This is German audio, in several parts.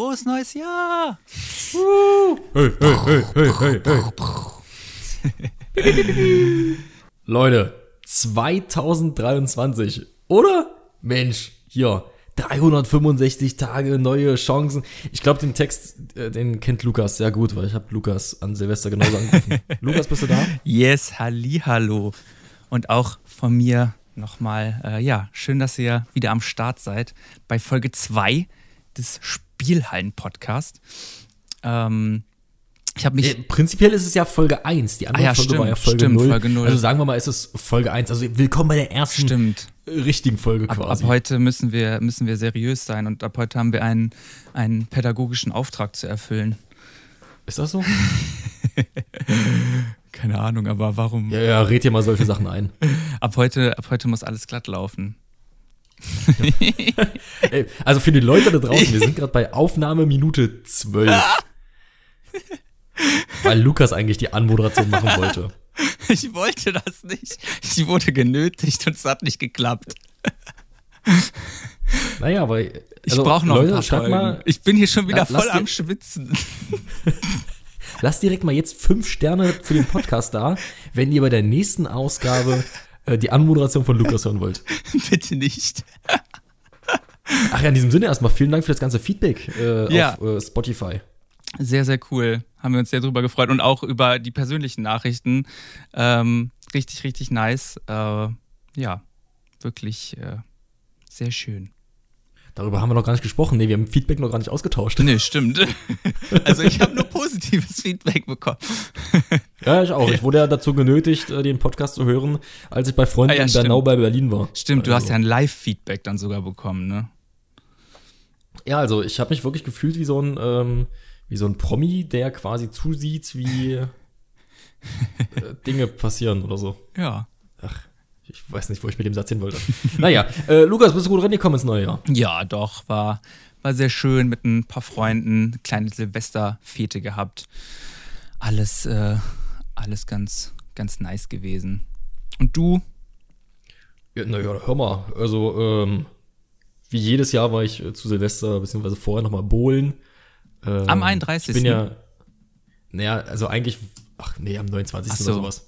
Frohes neues Jahr! Hey, hey, hey, hey, hey, hey. Leute, 2023, oder? Mensch, hier, 365 Tage neue Chancen. Ich glaube, den Text, äh, den kennt Lukas sehr gut, weil ich habe Lukas an Silvester genauso angerufen. Lukas, bist du da? Yes, halli, hallo. Und auch von mir nochmal, äh, ja, schön, dass ihr wieder am Start seid bei Folge 2 des Spielhallen-Podcasts. Ähm, ich habe mich. Äh, prinzipiell ist es ja Folge 1. Die andere Ah ja, Folge stimmt, war ja Folge, stimmt, 0. Folge 0. Also sagen wir mal, ist es Folge 1. Also willkommen bei der ersten Stimmt. richtigen Folge Ab, ab quasi. heute müssen wir, müssen wir seriös sein und ab heute haben wir einen, einen pädagogischen Auftrag zu erfüllen. ist das so? Keine Ahnung, aber warum? Ja, ja, red dir mal solche Sachen ein. Ab, heute, ab heute muss alles glatt laufen. Ey, also für die Leute da draußen, wir sind gerade bei Aufnahme Minute 12. Weil Lukas eigentlich die Anmoderation machen wollte. Ich wollte das nicht. Ich wurde genötigt und es hat nicht geklappt. Naja, aber. Ich also, brauche noch Leute, ein paar Folgen. mal, ich bin hier schon wieder lass voll am Schwitzen. lasst direkt mal jetzt fünf Sterne für den Podcast da, wenn ihr bei der nächsten Ausgabe äh, die Anmoderation von Lukas hören wollt. Bitte nicht. Ach ja, in diesem Sinne erstmal vielen Dank für das ganze Feedback äh, Ja. auf äh, Spotify. Sehr, sehr cool. Haben wir uns sehr drüber gefreut und auch über die persönlichen Nachrichten. Ähm, richtig, richtig nice. Äh, ja, wirklich äh, sehr schön. Darüber haben wir noch gar nicht gesprochen. Nee, wir haben Feedback noch gar nicht ausgetauscht. Nee, stimmt. Also ich habe nur positives Feedback bekommen. Ja, ich auch. Ich wurde ja dazu genötigt, äh, den Podcast zu hören, als ich bei Freunden Ah ja, in. Bernau bei Berlin war. Stimmt, du Also- hast ja ein Live-Feedback dann sogar bekommen, ne? Ja, also ich habe mich wirklich gefühlt wie so ein, ähm, wie so ein Promi, der quasi zusieht, wie äh, Dinge passieren oder so. Ja. Ach, ich weiß nicht, wo ich mit dem Satz hin wollte. naja, äh, Lukas, bist du gut reingekommen ins neue Jahr? Ja, doch, war, war sehr schön mit ein paar Freunden, kleine Silvesterfete gehabt. Alles, äh, alles ganz, ganz nice gewesen. Und du? Ja, naja, hör mal. Also, ähm, wie jedes Jahr war ich äh, zu Silvester, beziehungsweise vorher nochmal bowlen. Ähm, Am 31.. Ich bin ja, naja, also eigentlich, ach nee, am 29. Ach so. oder sowas.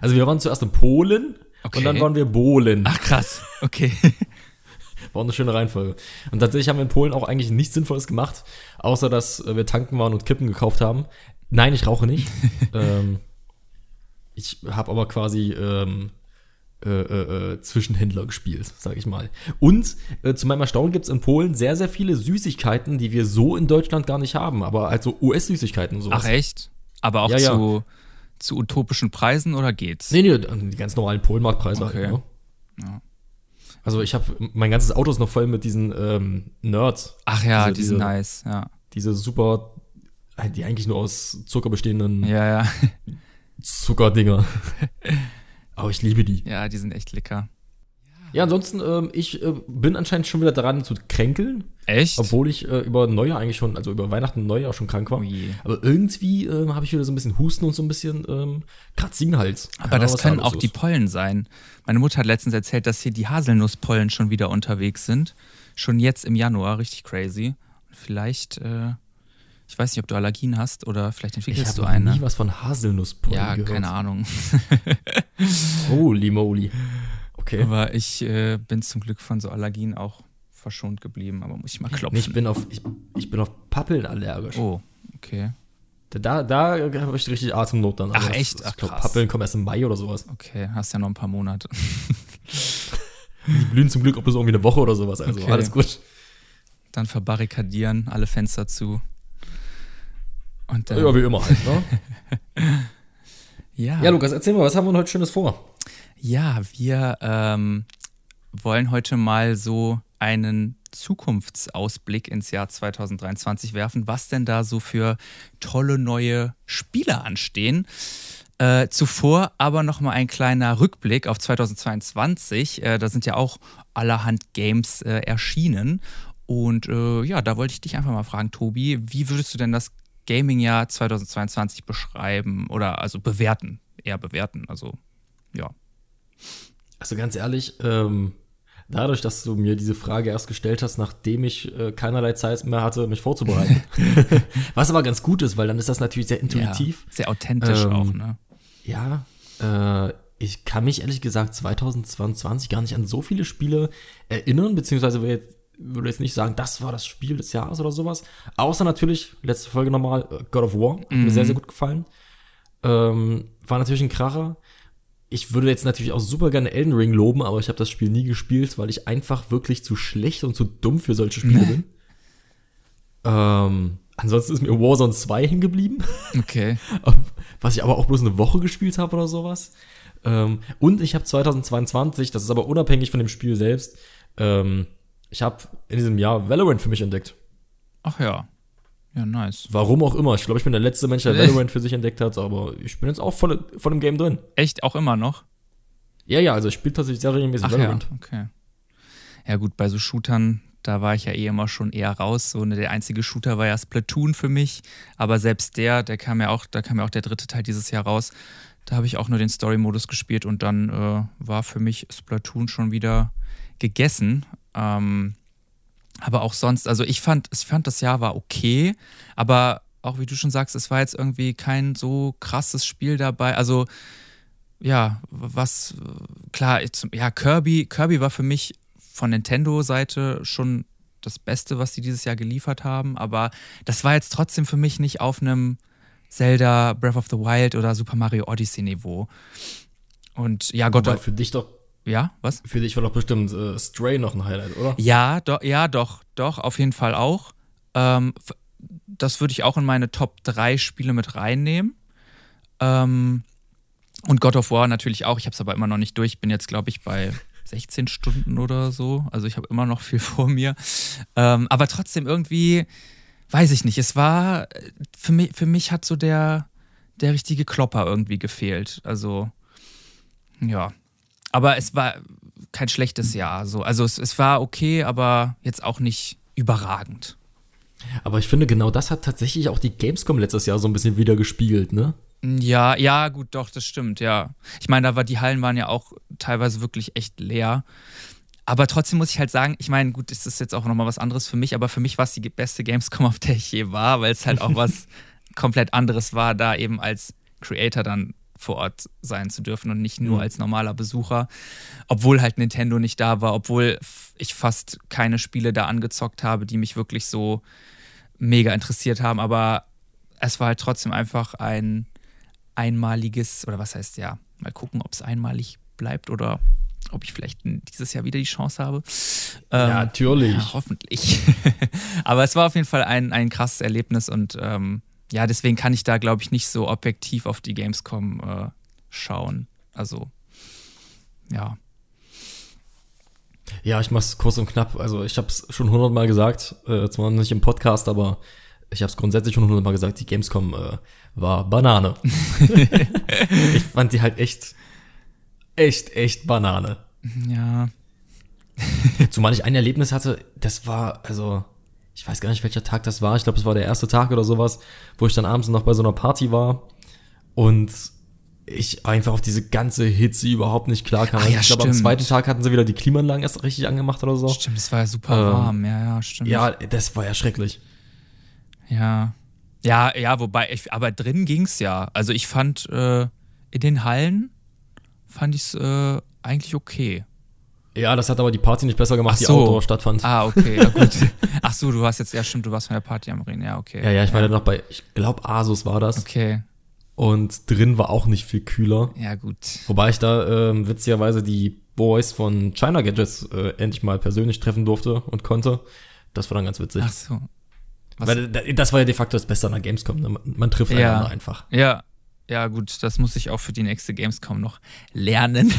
Also wir waren zuerst in Polen Okay. und dann waren wir bowlen. Ach krass, okay. War eine schöne Reihenfolge. Und tatsächlich haben wir in Polen auch eigentlich nichts Sinnvolles gemacht, außer dass äh, wir tanken waren und Kippen gekauft haben. Nein, ich rauche nicht. ähm, ich habe aber quasi ähm, äh, äh, äh, Zwischenhändler gespielt, sag ich mal. Und äh, zu meinem Erstaunen gibt es in Polen sehr, sehr viele Süßigkeiten, die wir so in Deutschland gar nicht haben, aber halt so US-Süßigkeiten und sowas. Ach echt? Aber auch Ja, ja. Zu, utopischen Preisen oder geht's? Nee, nee, die ganz normalen Polenmarktpreise. Okay. Halt, ne? Ja. Also ich habe, mein ganzes Auto ist noch voll mit diesen ähm, Nerds. Ach ja, Diese- die sind diese- nice, ja. Diese super, die eigentlich nur aus Zucker bestehenden Ja, ja. Zuckerdinger. Aber ich liebe die. Ja, die sind echt lecker. Ja, ansonsten, ähm, ich äh, bin anscheinend schon wieder daran zu kränkeln, Echt? obwohl ich äh, über Neujahr eigentlich schon, also über Weihnachten und Neujahr schon krank war. Je. Aber irgendwie ähm, habe ich wieder so ein bisschen Husten und so ein bisschen ähm, kratzigen Hals. Aber Ahnung, das können auch die ist. Pollen sein. Meine Mutter hat letztens erzählt, dass hier die Haselnusspollen schon wieder unterwegs sind. Schon jetzt im Januar, richtig crazy. Vielleicht, äh, ich weiß nicht, ob du Allergien hast oder vielleicht Ich entwickelst habe du eine. nie was von Haselnusspollen ja, gehört. keine Ahnung. Holy moly. Okay. Aber ich äh, bin zum Glück von so Allergien auch verschont geblieben. Aber muss ich mal klopfen. Nee, ich bin auf, ich, ich bin auf Pappeln allergisch. oh, okay. Da, da habe ich richtig Atemnot dann. Ach, Aber echt? Ich Ach, glaube, krass. Pappeln kommen erst im Mai oder sowas. Okay, hast ja noch ein paar Monate. Die blühen zum Glück auch bis irgendwie eine Woche oder sowas. Also Okay. alles gut. Dann verbarrikadieren, alle Fenster zu. Und dann, Ja, wie immer halt, ne? ja. ja, Lukas, erzähl mal, was haben wir heute Schönes vor? Ja, wir ähm, wollen heute mal so einen Zukunftsausblick ins Jahr 2023 werfen, was denn da so für tolle neue Spiele anstehen. Äh, zuvor aber noch mal ein kleiner Rückblick auf 2022. Äh, da sind ja auch allerhand Games äh, erschienen. Und äh, ja, da wollte ich dich einfach mal fragen, Tobi, wie würdest du denn das Gaming-Jahr 2022 beschreiben oder also bewerten? Eher bewerten, also ja. Also ganz ehrlich, ähm, dadurch, dass du mir diese Frage erst gestellt hast, nachdem ich äh, keinerlei Zeit mehr hatte, mich vorzubereiten. Was aber ganz gut ist, weil dann ist das natürlich sehr intuitiv. Ja, sehr authentisch ähm, auch, ne? Ja, äh, ich kann mich ehrlich gesagt 2022 gar nicht an so viele Spiele erinnern, beziehungsweise will jetzt, würde jetzt nicht sagen, das war das Spiel des Jahres oder sowas. Außer natürlich, letzte Folge nochmal, äh, God of War, hat mhm. mir sehr, sehr gut gefallen. Ähm, war natürlich ein Kracher. Ich würde jetzt natürlich auch super gerne Elden Ring loben, aber ich habe das Spiel nie gespielt, weil ich einfach wirklich zu schlecht und zu dumm für solche Spiele bin. Ähm, ansonsten ist mir Warzone 2 hingeblieben. Okay. Was ich aber auch bloß eine Woche gespielt habe oder sowas. Ähm, und ich habe 2022, das ist aber unabhängig von dem Spiel selbst, ähm, ich habe in diesem Jahr Valorant für mich entdeckt. Ach ja. Ja, nice. Warum auch immer. Ich glaube, ich bin der letzte Mensch, der Valorant für sich entdeckt hat, aber ich bin jetzt auch voll, voll im Game drin. Echt? Auch immer noch? Ja, ja, also ich spiele tatsächlich sehr regelmäßig Ach Valorant. Ja, okay. Ja, gut, bei so Shootern, da war ich ja eh immer schon eher raus. So, ne, der einzige Shooter war ja Splatoon für mich. Aber selbst der, der kam ja auch, da kam ja auch der dritte Teil dieses Jahr raus. Da habe ich auch nur den Story-Modus gespielt und dann äh, war für mich Splatoon schon wieder gegessen. Ähm, aber auch sonst, also ich fand, ich fand das Jahr war okay, aber auch wie du schon sagst, es war jetzt irgendwie kein so krasses Spiel dabei. Also ja, was klar, ja Kirby, Kirby war für mich von Nintendo-Seite schon das Beste, was sie dieses Jahr geliefert haben, aber das war jetzt trotzdem für mich nicht auf einem Zelda, Breath of the Wild oder Super Mario Odyssey Niveau. Und ja, Gott. Aber für dich doch. Ja, was? Für dich war doch bestimmt äh, Stray noch ein Highlight, oder? Ja, do, ja, doch, doch, auf jeden Fall auch. Ähm, das würde ich auch in meine Top 3 Spiele mit reinnehmen. Ähm, und God of War natürlich auch. Ich habe es aber immer noch nicht durch. Ich bin jetzt, glaube ich, bei 16 Stunden oder so. Also ich habe immer noch viel vor mir. Ähm, aber trotzdem irgendwie weiß ich nicht, es war, für mich, für mich hat so der, der richtige Klopper irgendwie gefehlt. Also, ja. Aber es war kein schlechtes Jahr. So. Also es, es war okay, aber jetzt auch nicht überragend. Aber ich finde, genau das hat tatsächlich auch die Gamescom letztes Jahr so ein bisschen wieder gespiegelt, ne? Ja, ja, gut, doch, das stimmt, ja. Ich meine, da war die Hallen waren ja auch teilweise wirklich echt leer. Aber trotzdem muss ich halt sagen, ich meine, gut, ist das jetzt auch nochmal was anderes für mich, aber für mich war es die beste Gamescom, auf der ich je war, weil es halt auch was komplett anderes war, da eben als Creator dann vor Ort sein zu dürfen und nicht nur mhm. als normaler Besucher. Obwohl halt Nintendo nicht da war, obwohl ich fast keine Spiele da angezockt habe, die mich wirklich so mega interessiert haben. Aber es war halt trotzdem einfach ein einmaliges, oder was heißt ja, mal gucken, ob es einmalig bleibt oder ob ich vielleicht dieses Jahr wieder die Chance habe. Ähm, ja, natürlich. Ja, hoffentlich. Aber es war auf jeden Fall ein, ein krasses Erlebnis und ähm, ja, deswegen kann ich da, glaube ich, nicht so objektiv auf die Gamescom äh, schauen. Also, ja. Ja, ich mach's kurz und knapp. Also, ich habe es schon hundertmal gesagt, äh, zwar nicht im Podcast, aber ich habe es grundsätzlich schon hundertmal gesagt, die Gamescom äh, war Banane. ich fand die halt echt echt, echt Banane. Ja. Zumal ich ein Erlebnis hatte, das war, also, ich weiß gar nicht, welcher Tag das war. Ich glaube, es war der erste Tag oder sowas, wo ich dann abends noch bei so einer Party war und ich einfach auf diese ganze Hitze überhaupt nicht klar kam. Ah, ja, ich glaube, am zweiten Tag hatten sie wieder die Klimaanlagen erst richtig angemacht oder so. Stimmt, es war ja super ähm, warm, ja, ja, stimmt. Ja, das war ja schrecklich. Ja. Ja, ja, wobei, ich, aber drin ging's ja. Also ich fand äh, in den Hallen fand ich es äh, eigentlich okay. Ja, das hat aber die Party nicht besser gemacht, so. die Outdoor stattfand. Ah, okay, ja gut. Ach so, du warst jetzt, ja stimmt, du warst von der Party am Reden, ja, okay. Ja, ja, ich war ja noch bei, ich glaube Asus war das. Okay. Und drin war auch nicht viel kühler. Ja, gut. Wobei ich da ähm, witzigerweise die Boys von China Gadgets äh, endlich mal persönlich treffen durfte und konnte. Das war dann ganz witzig. Ach so. Was? Weil das war ja de facto das Beste an der Gamescom. Ne? Man, man trifft ja. einander einfach. Ja, ja, gut, das muss ich auch für die nächste Gamescom noch lernen.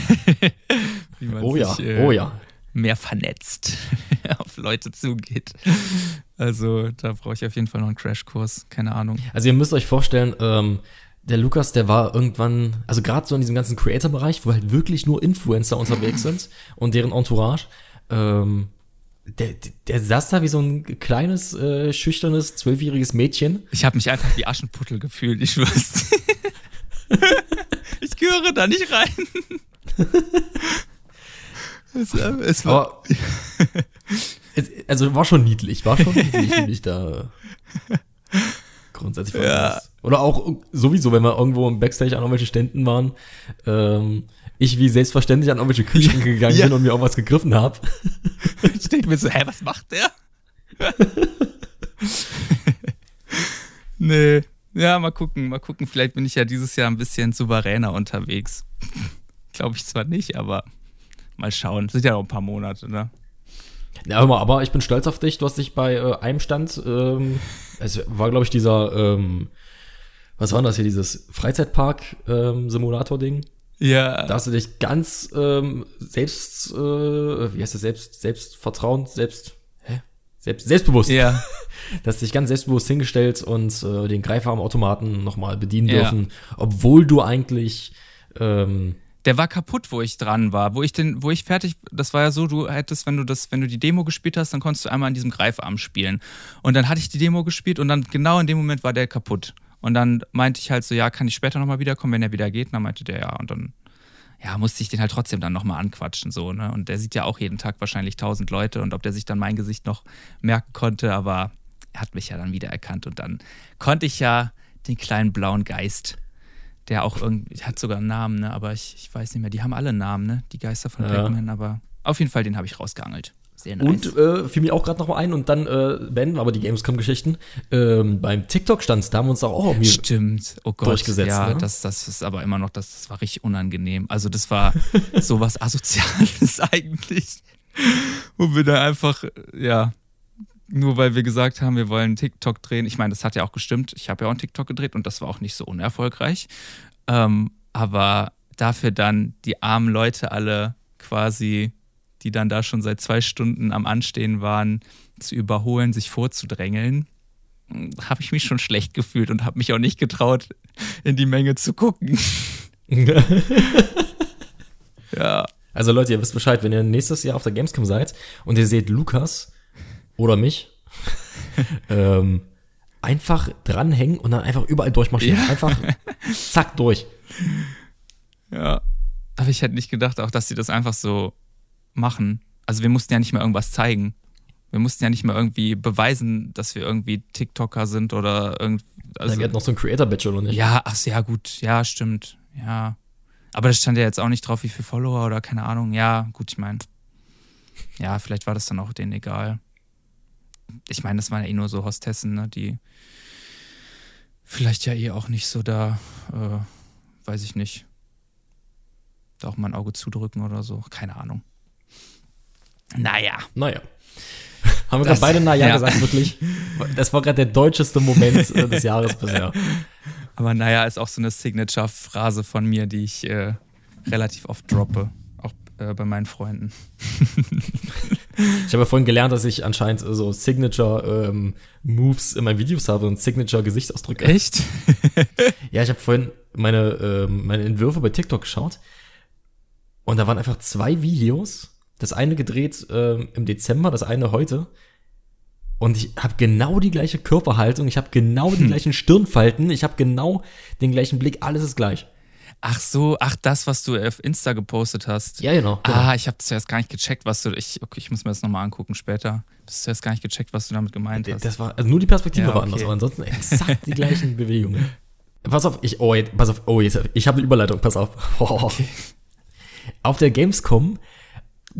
Wie man oh sich, ja, äh, oh ja. Mehr vernetzt auf Leute zugeht. Also, da brauche ich auf jeden Fall noch einen Crashkurs, keine Ahnung. Also, ihr müsst euch vorstellen, ähm, der Lukas, der war irgendwann, also gerade so in diesem ganzen Creator-Bereich, wo halt wirklich nur Influencer unterwegs sind und deren Entourage, ähm, der, der saß da wie so ein kleines, äh, schüchternes, zwölfjähriges Mädchen. Ich habe mich einfach wie Aschenputtel gefühlt, ich schwör's. ich gehöre da nicht rein. Es, äh, es war. es, also war schon niedlich, war schon niedlich, wie ich da grundsätzlich ja. Oder auch sowieso, wenn wir irgendwo im Backstage an irgendwelchen Ständen waren, ähm, ich wie selbstverständlich an irgendwelche Kühlschränke gegangen ja. bin und mir auch was gegriffen habe. Ich denke mir so, hä, was macht der? nee. Ja, mal gucken, mal gucken. Vielleicht bin ich ja dieses Jahr ein bisschen souveräner unterwegs. Glaube ich zwar nicht, aber mal schauen. Das sind ja noch ein paar Monate, ne? Ja, mal, aber ich bin stolz auf dich. Du hast dich bei äh, einem Stand, ähm, es war, glaube ich, dieser, ähm, was war das hier, dieses Freizeitpark-Simulator-Ding? Ähm, ja. Da hast du dich ganz ähm, selbst, äh, wie heißt das, selbst, selbstvertrauen, selbst? Selbst, selbstbewusst. Ja. Da hast du dich ganz selbstbewusst hingestellt und äh, den Greifarmautomaten nochmal bedienen ja. dürfen, obwohl du eigentlich ähm, der war kaputt, wo ich dran war, wo ich den, wo ich fertig, das war ja so, du hättest, wenn du das, wenn du die Demo gespielt hast, dann konntest du einmal an diesem Greifarm spielen. Und dann hatte ich die Demo gespielt und dann genau in dem Moment war der kaputt. Und dann meinte ich halt so, ja, kann ich später nochmal wiederkommen, wenn er wieder geht? Und dann meinte der ja. Und dann, ja, musste ich den halt trotzdem dann nochmal anquatschen, so, ne? Und der sieht ja auch jeden Tag wahrscheinlich tausend Leute und ob der sich dann mein Gesicht noch merken konnte, aber er hat mich ja dann wiedererkannt und dann konnte ich ja den kleinen blauen Geist der auch irgendwie, hat sogar einen Namen, ne? aber ich, ich weiß nicht mehr, die haben alle Namen, ne? die Geister von ja. Pac-Man, aber auf jeden Fall, den habe ich rausgeangelt. Sehr nice. Und äh, fiel mir auch gerade noch mal ein und dann äh, Ben, aber die Gamescom-Geschichten, ähm, beim TikTok-Stand, da haben wir uns auch irgendwie Stimmt, oh Gott, durchgesetzt. Ja, ne? das, das ist aber immer noch, das, das war richtig unangenehm. Also das war sowas Asoziales eigentlich, wo wir da einfach, ja, nur weil wir gesagt haben, wir wollen TikTok drehen. Ich meine, das hat ja auch gestimmt. Ich habe ja auch einen TikTok gedreht und das war auch nicht so unerfolgreich. Ähm, aber dafür dann die armen Leute alle quasi, die dann da schon seit zwei Stunden am Anstehen waren, zu überholen, sich vorzudrängeln, habe ich mich schon schlecht gefühlt und habe mich auch nicht getraut, in die Menge zu gucken. ja. Also Leute, ihr wisst Bescheid, wenn ihr nächstes Jahr auf der Gamescom seid und ihr seht Lukas, oder mich, ähm, einfach dranhängen und dann einfach überall durchmarschieren. Ja. Einfach zack durch. Ja. Aber ich hätte nicht gedacht, auch dass sie das einfach so machen. Also wir mussten ja nicht mehr irgendwas zeigen. Wir mussten ja nicht mehr irgendwie beweisen, dass wir irgendwie TikToker sind oder irgendwie. Also, ja, wir hatten noch so ein Creator-Badge, oder nicht? Ja, ach ja, gut. Ja, stimmt. Ja. Aber das stand ja jetzt auch nicht drauf, wie viele Follower oder keine Ahnung. Ja, gut, ich meine. Ja, vielleicht war das dann auch denen egal ich meine, das waren ja eh nur so Hostessen, ne, die vielleicht ja eh auch nicht so da, äh, weiß ich nicht, da auch mal ein Auge zudrücken oder so. Keine Ahnung. Naja. Naja. Haben wir gerade beide Naja ja. gesagt, wirklich? Das war gerade der deutscheste Moment äh, des Jahres bisher. Aber naja, ist auch so eine Signature-Phrase von mir, die ich äh, relativ oft droppe äh, bei meinen Freunden. ich habe ja vorhin gelernt, dass ich anscheinend so Signature-Moves ähm, in meinen Videos habe und Signature-Gesichtsausdrücke. Echt? ja, ich habe vorhin meine, ähm, meine Entwürfe bei TikTok geschaut und da waren einfach zwei Videos. Das eine gedreht ähm, im Dezember, das eine heute. Und ich habe genau die gleiche Körperhaltung, ich habe genau die hm. gleichen Stirnfalten, ich habe genau den gleichen Blick, alles ist gleich. Ach so, ach das, was du auf Insta gepostet hast. Ja, genau. genau. Ah, ich habe zuerst gar nicht gecheckt, was du. Ich, okay, ich muss mir das nochmal angucken später. Du hast zuerst gar nicht gecheckt, was du damit gemeint hast. Das war, also nur die Perspektive ja, okay. war anders, aber ansonsten exakt die gleichen Bewegungen. Pass auf, ich, oh, jetzt, pass auf, oh, jetzt, ich habe eine Überleitung, pass auf. Oh. Okay. Auf der Gamescom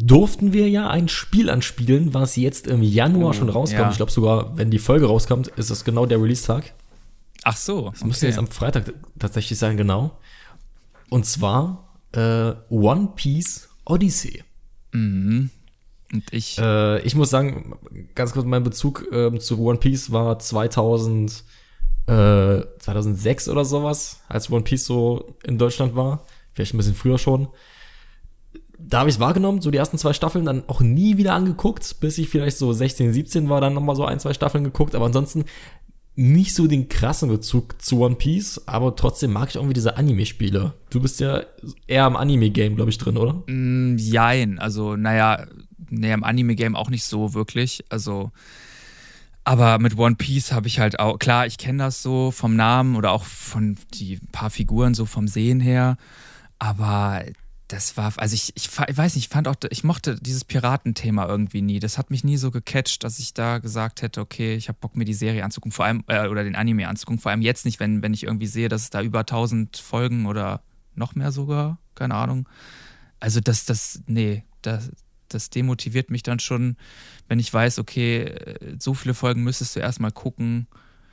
durften wir ja ein Spiel anspielen, was jetzt im Januar oh, schon rauskommt. Ja. Ich glaube sogar, wenn die Folge rauskommt, ist das genau der Release-Tag. Ach so. Das okay. müsste jetzt am Freitag tatsächlich sein, genau. Und zwar äh, One Piece Odyssey. Mhm. Und ich. Äh, ich muss sagen, ganz kurz, mein Bezug äh, zu One Piece war 2000, äh, 2006 oder sowas, als One Piece so in Deutschland war. Vielleicht ein bisschen früher schon. Da habe ich es wahrgenommen, so die ersten zwei Staffeln, dann auch nie wieder angeguckt, bis ich vielleicht so 16, 17 war, dann nochmal so ein, zwei Staffeln geguckt. Aber ansonsten nicht so den krassen Bezug zu One Piece, aber trotzdem mag ich irgendwie diese Anime-Spiele. Du bist ja eher im Anime-Game, glaube ich, drin, oder? Mm, jein, also naja, nee, im Anime-Game auch nicht so wirklich. Also, aber mit One Piece habe ich halt auch, klar, ich kenne das so vom Namen oder auch von die paar Figuren so vom Sehen her, aber das war, also ich, ich, ich, weiß nicht, ich fand auch, ich mochte dieses Piratenthema irgendwie nie. Das hat mich nie so gecatcht, dass ich da gesagt hätte, okay, ich habe Bock, mir die Serie anzugucken, vor allem, äh, oder den Anime anzugucken. Vor allem jetzt nicht, wenn, wenn ich irgendwie sehe, dass es da über 1000 Folgen oder noch mehr sogar, keine Ahnung. Also das, das, nee, das, das demotiviert mich dann schon, wenn ich weiß, okay, so viele Folgen müsstest du erstmal gucken.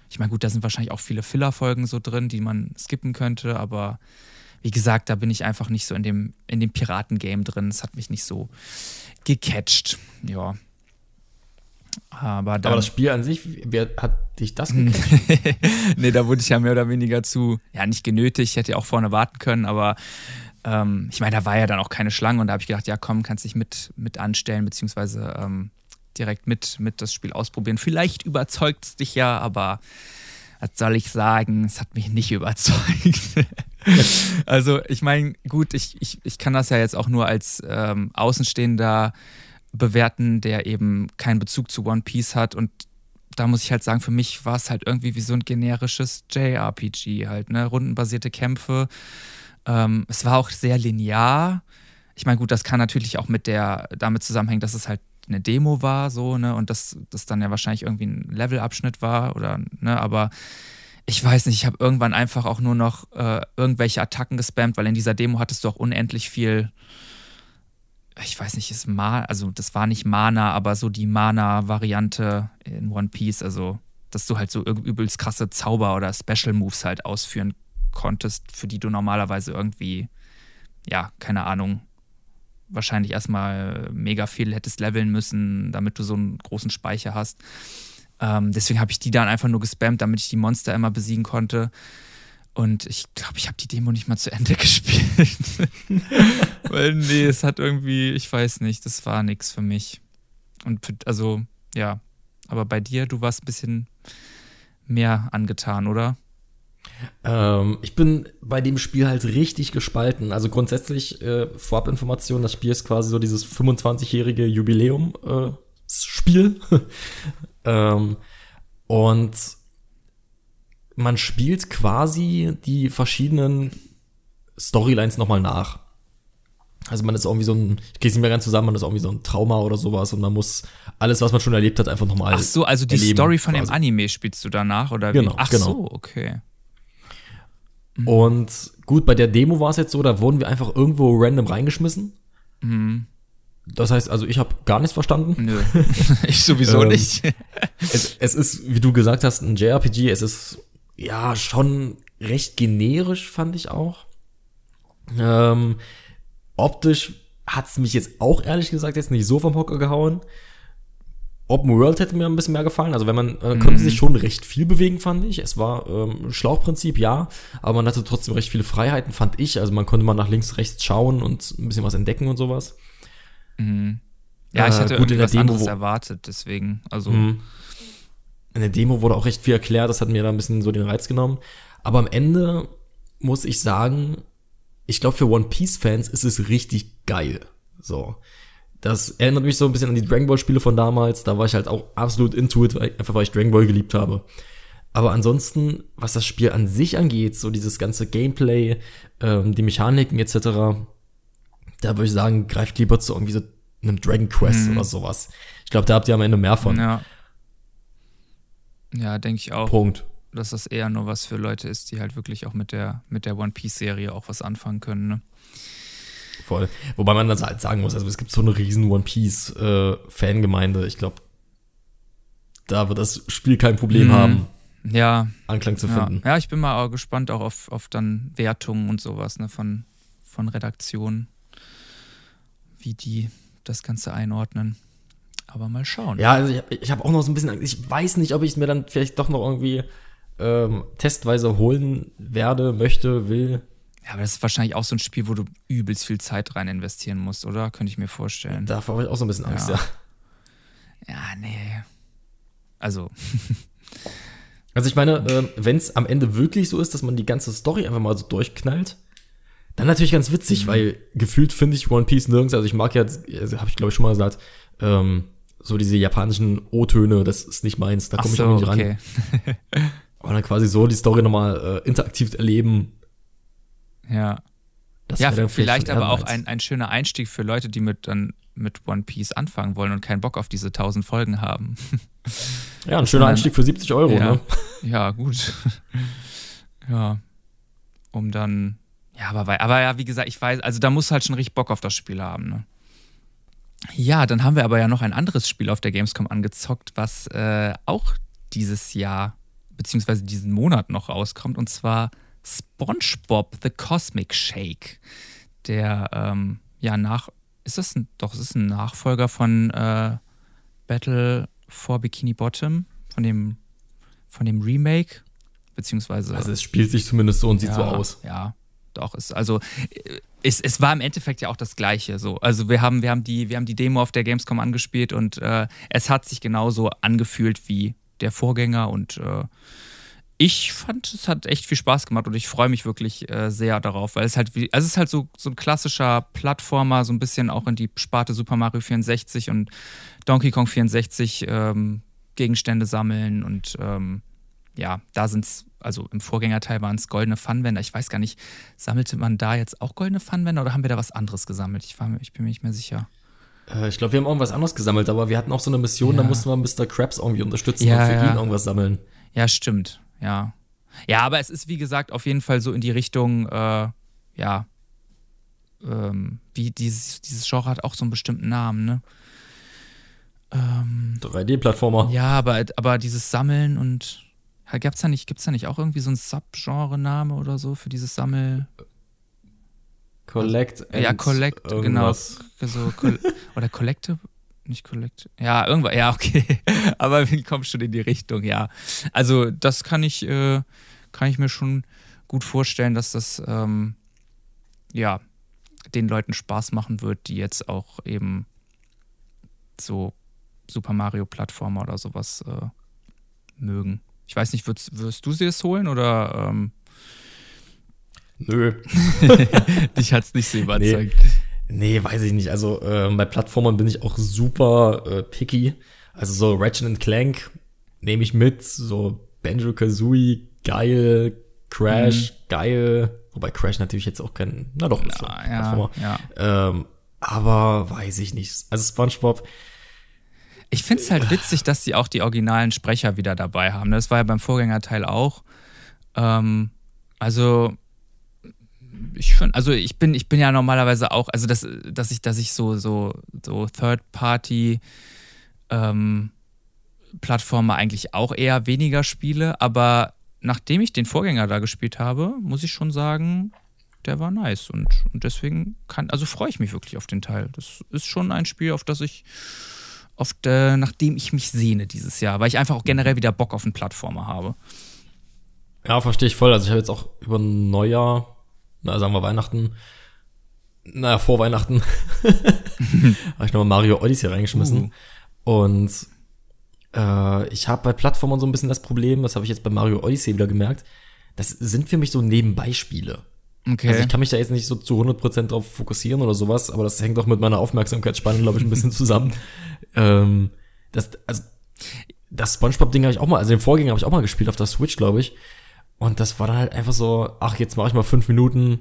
Ich meine, gut, da sind wahrscheinlich auch viele Filler-Folgen so drin, die man skippen könnte, aber wie gesagt, da bin ich einfach nicht so in dem, in dem Piraten-Game drin. Es hat mich nicht so gecatcht. Ja. Aber, dann, Aber das Spiel an sich, wer hat dich das gecatcht? nee, da wurde ich ja mehr oder weniger zu, ja, nicht genötigt, ich hätte ja auch vorne warten können, aber ähm, ich meine, da war ja dann auch keine Schlange und da habe ich gedacht, ja komm, kannst dich mit, mit anstellen, beziehungsweise ähm, direkt mit, mit das Spiel ausprobieren. Vielleicht überzeugt es dich ja, aber was soll ich sagen, es hat mich nicht überzeugt. also ich meine, gut, ich, ich, ich kann das ja jetzt auch nur als ähm, Außenstehender bewerten, der eben keinen Bezug zu One Piece hat und da muss ich halt sagen, für mich war es halt irgendwie wie so ein generisches JRPG halt, ne? Rundenbasierte Kämpfe. Ähm, es war auch sehr linear. Ich meine, gut, das kann natürlich auch mit der, damit zusammenhängen, dass es halt eine Demo war, so, ne, und das, das dann ja wahrscheinlich irgendwie ein Levelabschnitt war oder, ne, aber ich weiß nicht, ich habe irgendwann einfach auch nur noch äh, irgendwelche Attacken gespammt, weil in dieser Demo hattest du auch unendlich viel, ich weiß nicht, ist Ma also das war nicht Mana, aber so die Mana-Variante in One Piece, also dass du halt so übelst krasse Zauber oder Special Moves halt ausführen konntest, für die du normalerweise irgendwie, ja, keine Ahnung, wahrscheinlich erstmal mega viel hättest leveln müssen, damit du so einen großen Speicher hast. Ähm, deswegen habe ich die dann einfach nur gespammt, damit ich die Monster immer besiegen konnte. Und ich glaube, ich habe die Demo nicht mal zu Ende gespielt. Weil, nee, es hat irgendwie, ich weiß nicht, das war nichts für mich. Und also, ja. Aber bei dir, du warst ein bisschen mehr angetan, oder? Ähm, ich bin bei dem Spiel halt richtig gespalten. Also grundsätzlich äh, Vorabinformation, das Spiel ist quasi so dieses 25-jährige Jubiläum-Spiel. Äh, ähm, und man spielt quasi die verschiedenen Storylines nochmal nach. Also man ist irgendwie so ein, ich krieg's nicht mehr ganz zusammen, man ist irgendwie so ein Trauma oder sowas und man muss alles, was man schon erlebt hat, einfach nochmal. Ach so, also die erleben, Story von quasi. dem Anime spielst du danach oder wie? Genau, Ach genau. so, okay. Mhm. Und gut, bei der Demo war es jetzt so, da wurden wir einfach irgendwo random reingeschmissen. Mhm. Das heißt, also ich habe gar nichts verstanden. Nö, ich sowieso ähm, nicht. es, es, ist, wie du gesagt hast, ein JRPG. Es ist ja schon recht generisch, fand ich auch. Ähm, optisch hat es mich jetzt auch ehrlich gesagt jetzt nicht so vom Hocker gehauen. Open World hätte mir ein bisschen mehr gefallen. Also wenn man äh, konnte mhm. sich schon recht viel bewegen, fand ich. Es war ähm, Schlauchprinzip, ja, aber man hatte trotzdem recht viele Freiheiten, fand ich. Also man konnte mal nach links, rechts schauen und ein bisschen was entdecken und sowas. Mhm. Ja, ich hätte äh, gut in der Demo anderes erwartet, deswegen. Also mhm. in der Demo wurde auch recht viel erklärt. Das hat mir da ein bisschen so den Reiz genommen. Aber am Ende muss ich sagen, ich glaube für One Piece Fans ist es richtig geil. So. Das erinnert mich so ein bisschen an die Dragon Ball Spiele von damals. Da war ich halt auch absolut into it, einfach weil ich Dragon Ball geliebt habe. Aber ansonsten, was das Spiel an sich angeht, so dieses ganze Gameplay, ähm, die Mechaniken etc., da würde ich sagen, greift lieber zu irgendwie so einem Dragon Quest mhm. oder sowas. Ich glaube, da habt ihr am Ende mehr von. Ja, ja denke ich auch. Punkt. Dass das eher nur was für Leute ist, die halt wirklich auch mit der, mit der One Piece-Serie auch was anfangen können. Ne? Voll. Wobei man dann halt sagen muss, also es gibt so eine riesen One Piece äh, Fangemeinde. Ich glaube, da wird das Spiel kein Problem mhm. haben, ja. Anklang zu finden. Ja, ich bin mal auch gespannt auch auf, auf dann Wertungen und sowas ne, von, von Redaktionen, wie die das Ganze einordnen. Aber mal schauen. Ja, also ich, ich habe auch noch so ein bisschen, ich weiß nicht, ob ich es mir dann vielleicht doch noch irgendwie ähm, testweise holen werde, möchte, will. Ja, aber das ist wahrscheinlich auch so ein Spiel, wo du übelst viel Zeit rein investieren musst, oder? Könnte ich mir vorstellen. Davor habe ich auch so ein bisschen Angst, ja. Ja, ja nee. Also. also ich meine, äh, wenn es am Ende wirklich so ist, dass man die ganze Story einfach mal so durchknallt, dann natürlich ganz witzig, mhm. weil gefühlt finde ich One Piece nirgends. Also ich mag ja, also habe ich glaube ich schon mal gesagt, ähm, so diese japanischen O-Töne, das ist nicht meins, da komme ich so, auch nicht okay. ran. Aber dann quasi so die Story nochmal äh, interaktiv erleben, ja. Das ja, vielleicht schon aber auch ein, ein schöner Einstieg für Leute, die mit dann mit One Piece anfangen wollen und keinen Bock auf diese tausend Folgen haben. Ja, ein schöner Einstieg für 70 Euro, ja. ne? ja, gut. ja. Um dann. Ja, aber, aber ja, wie gesagt, ich weiß, also da muss halt schon richtig Bock auf das Spiel haben, ne? Ja, dann haben wir aber ja noch ein anderes Spiel auf der Gamescom angezockt, was äh, auch dieses Jahr beziehungsweise diesen Monat noch rauskommt, und zwar SpongeBob The Cosmic Shake. Der, ähm, ja, nach. Ist das ein. Doch, es ist ein Nachfolger von äh, Battle for Bikini Bottom, von dem, von dem Remake, beziehungsweise. Also es spielt sich zumindest so und sieht ja, so aus. Ja, doch. Ist, also äh, es, es war im Endeffekt ja auch das Gleiche. So. Also wir haben, wir, haben die, wir haben die Demo auf der Gamescom angespielt und äh, es hat sich genauso angefühlt wie der Vorgänger und äh, ich fand, es hat echt viel Spaß gemacht und ich freue mich wirklich äh, sehr darauf, weil es halt wie, also es ist halt so, so ein klassischer Plattformer, so ein bisschen auch in die Sparte Super Mario 64 und Donkey Kong 64 ähm, Gegenstände sammeln und ähm, ja, da sind es, also im Vorgängerteil waren es goldene Funwender. Ich weiß gar nicht, sammelte man da jetzt auch goldene Funwender oder haben wir da was anderes gesammelt? Ich, war, ich bin mir nicht mehr sicher. Äh, ich glaube, wir haben irgendwas anderes gesammelt, aber wir hatten auch so eine Mission, Ja. da mussten wir Mr. Krabs irgendwie unterstützen Ja, und für ja. ihn irgendwas sammeln. Ja, stimmt. Ja. Ja, aber es ist, wie gesagt, auf jeden Fall so in die Richtung, äh, ja, ähm, wie dieses, dieses Genre hat auch so einen bestimmten Namen, ne? Ähm, 3D-Plattformer. ja, aber, aber dieses Sammeln und gibt's da nicht, gibt's da nicht auch irgendwie so einen Subgenre-Name oder so für dieses Sammel? Collect. ja, and Collect, genau. irgendwas. So, Col oder Collecte? Nicht Collect. Ja, irgendwas, ja, okay. Aber wir kommen schon in die Richtung, ja. Also, das kann ich, äh, kann ich mir schon gut vorstellen, dass das, ähm, ja, den Leuten Spaß machen wird, die jetzt auch eben so Super Mario-Plattformer oder sowas äh, mögen. Ich weiß nicht, würdest, wirst du sie es holen oder ähm, Nö. dich hat es nicht so überzeugt? Nee, weiß ich nicht. Also äh, bei Plattformern bin ich auch super äh, picky. Also so Ratchet Clank nehme ich mit. So Banjo Kazooie, geil. Crash, geil. Wobei Crash natürlich jetzt auch kein. Na doch, ist Ja, Plattformer. ja, ja. Ähm, aber weiß ich nicht. Also SpongeBob, Ich finde es halt witzig, dass sie auch die originalen Sprecher wieder dabei haben. Das war ja beim Vorgängerteil auch. Ähm, also ich finde, also ich bin, ich bin ja normalerweise auch, also das, dass ich, dass ich so, so, so Third-Party ähm, Plattformer eigentlich auch eher weniger spiele, aber nachdem ich den Vorgänger da gespielt habe, muss ich schon sagen, der war nice und, und deswegen kann, also freue ich mich wirklich auf den Teil. Das ist schon ein Spiel, auf das ich auf der, nachdem ich mich sehne dieses Jahr, weil ich einfach auch generell wieder Bock auf einen Plattformer habe. ja, verstehe ich voll. Also ich habe jetzt auch über Neujahr, na sagen wir Weihnachten, naja, vor Weihnachten, habe ich nochmal Mario Odyssey reingeschmissen. Und äh, ich habe bei Plattformern so ein bisschen das Problem, das habe ich jetzt bei Mario Odyssey wieder gemerkt, das sind für mich so Nebenbeispiele. Okay. Also ich kann mich da jetzt nicht so zu 100% drauf fokussieren oder sowas, aber das hängt auch mit meiner Aufmerksamkeitsspanne, glaube ich, ein bisschen zusammen. ähm, das, also, das Spongebob-Ding habe ich auch mal, also den Vorgänger habe ich auch mal gespielt auf der Switch, glaube ich. Und das war dann halt einfach so, ach, jetzt mache ich mal fünf Minuten,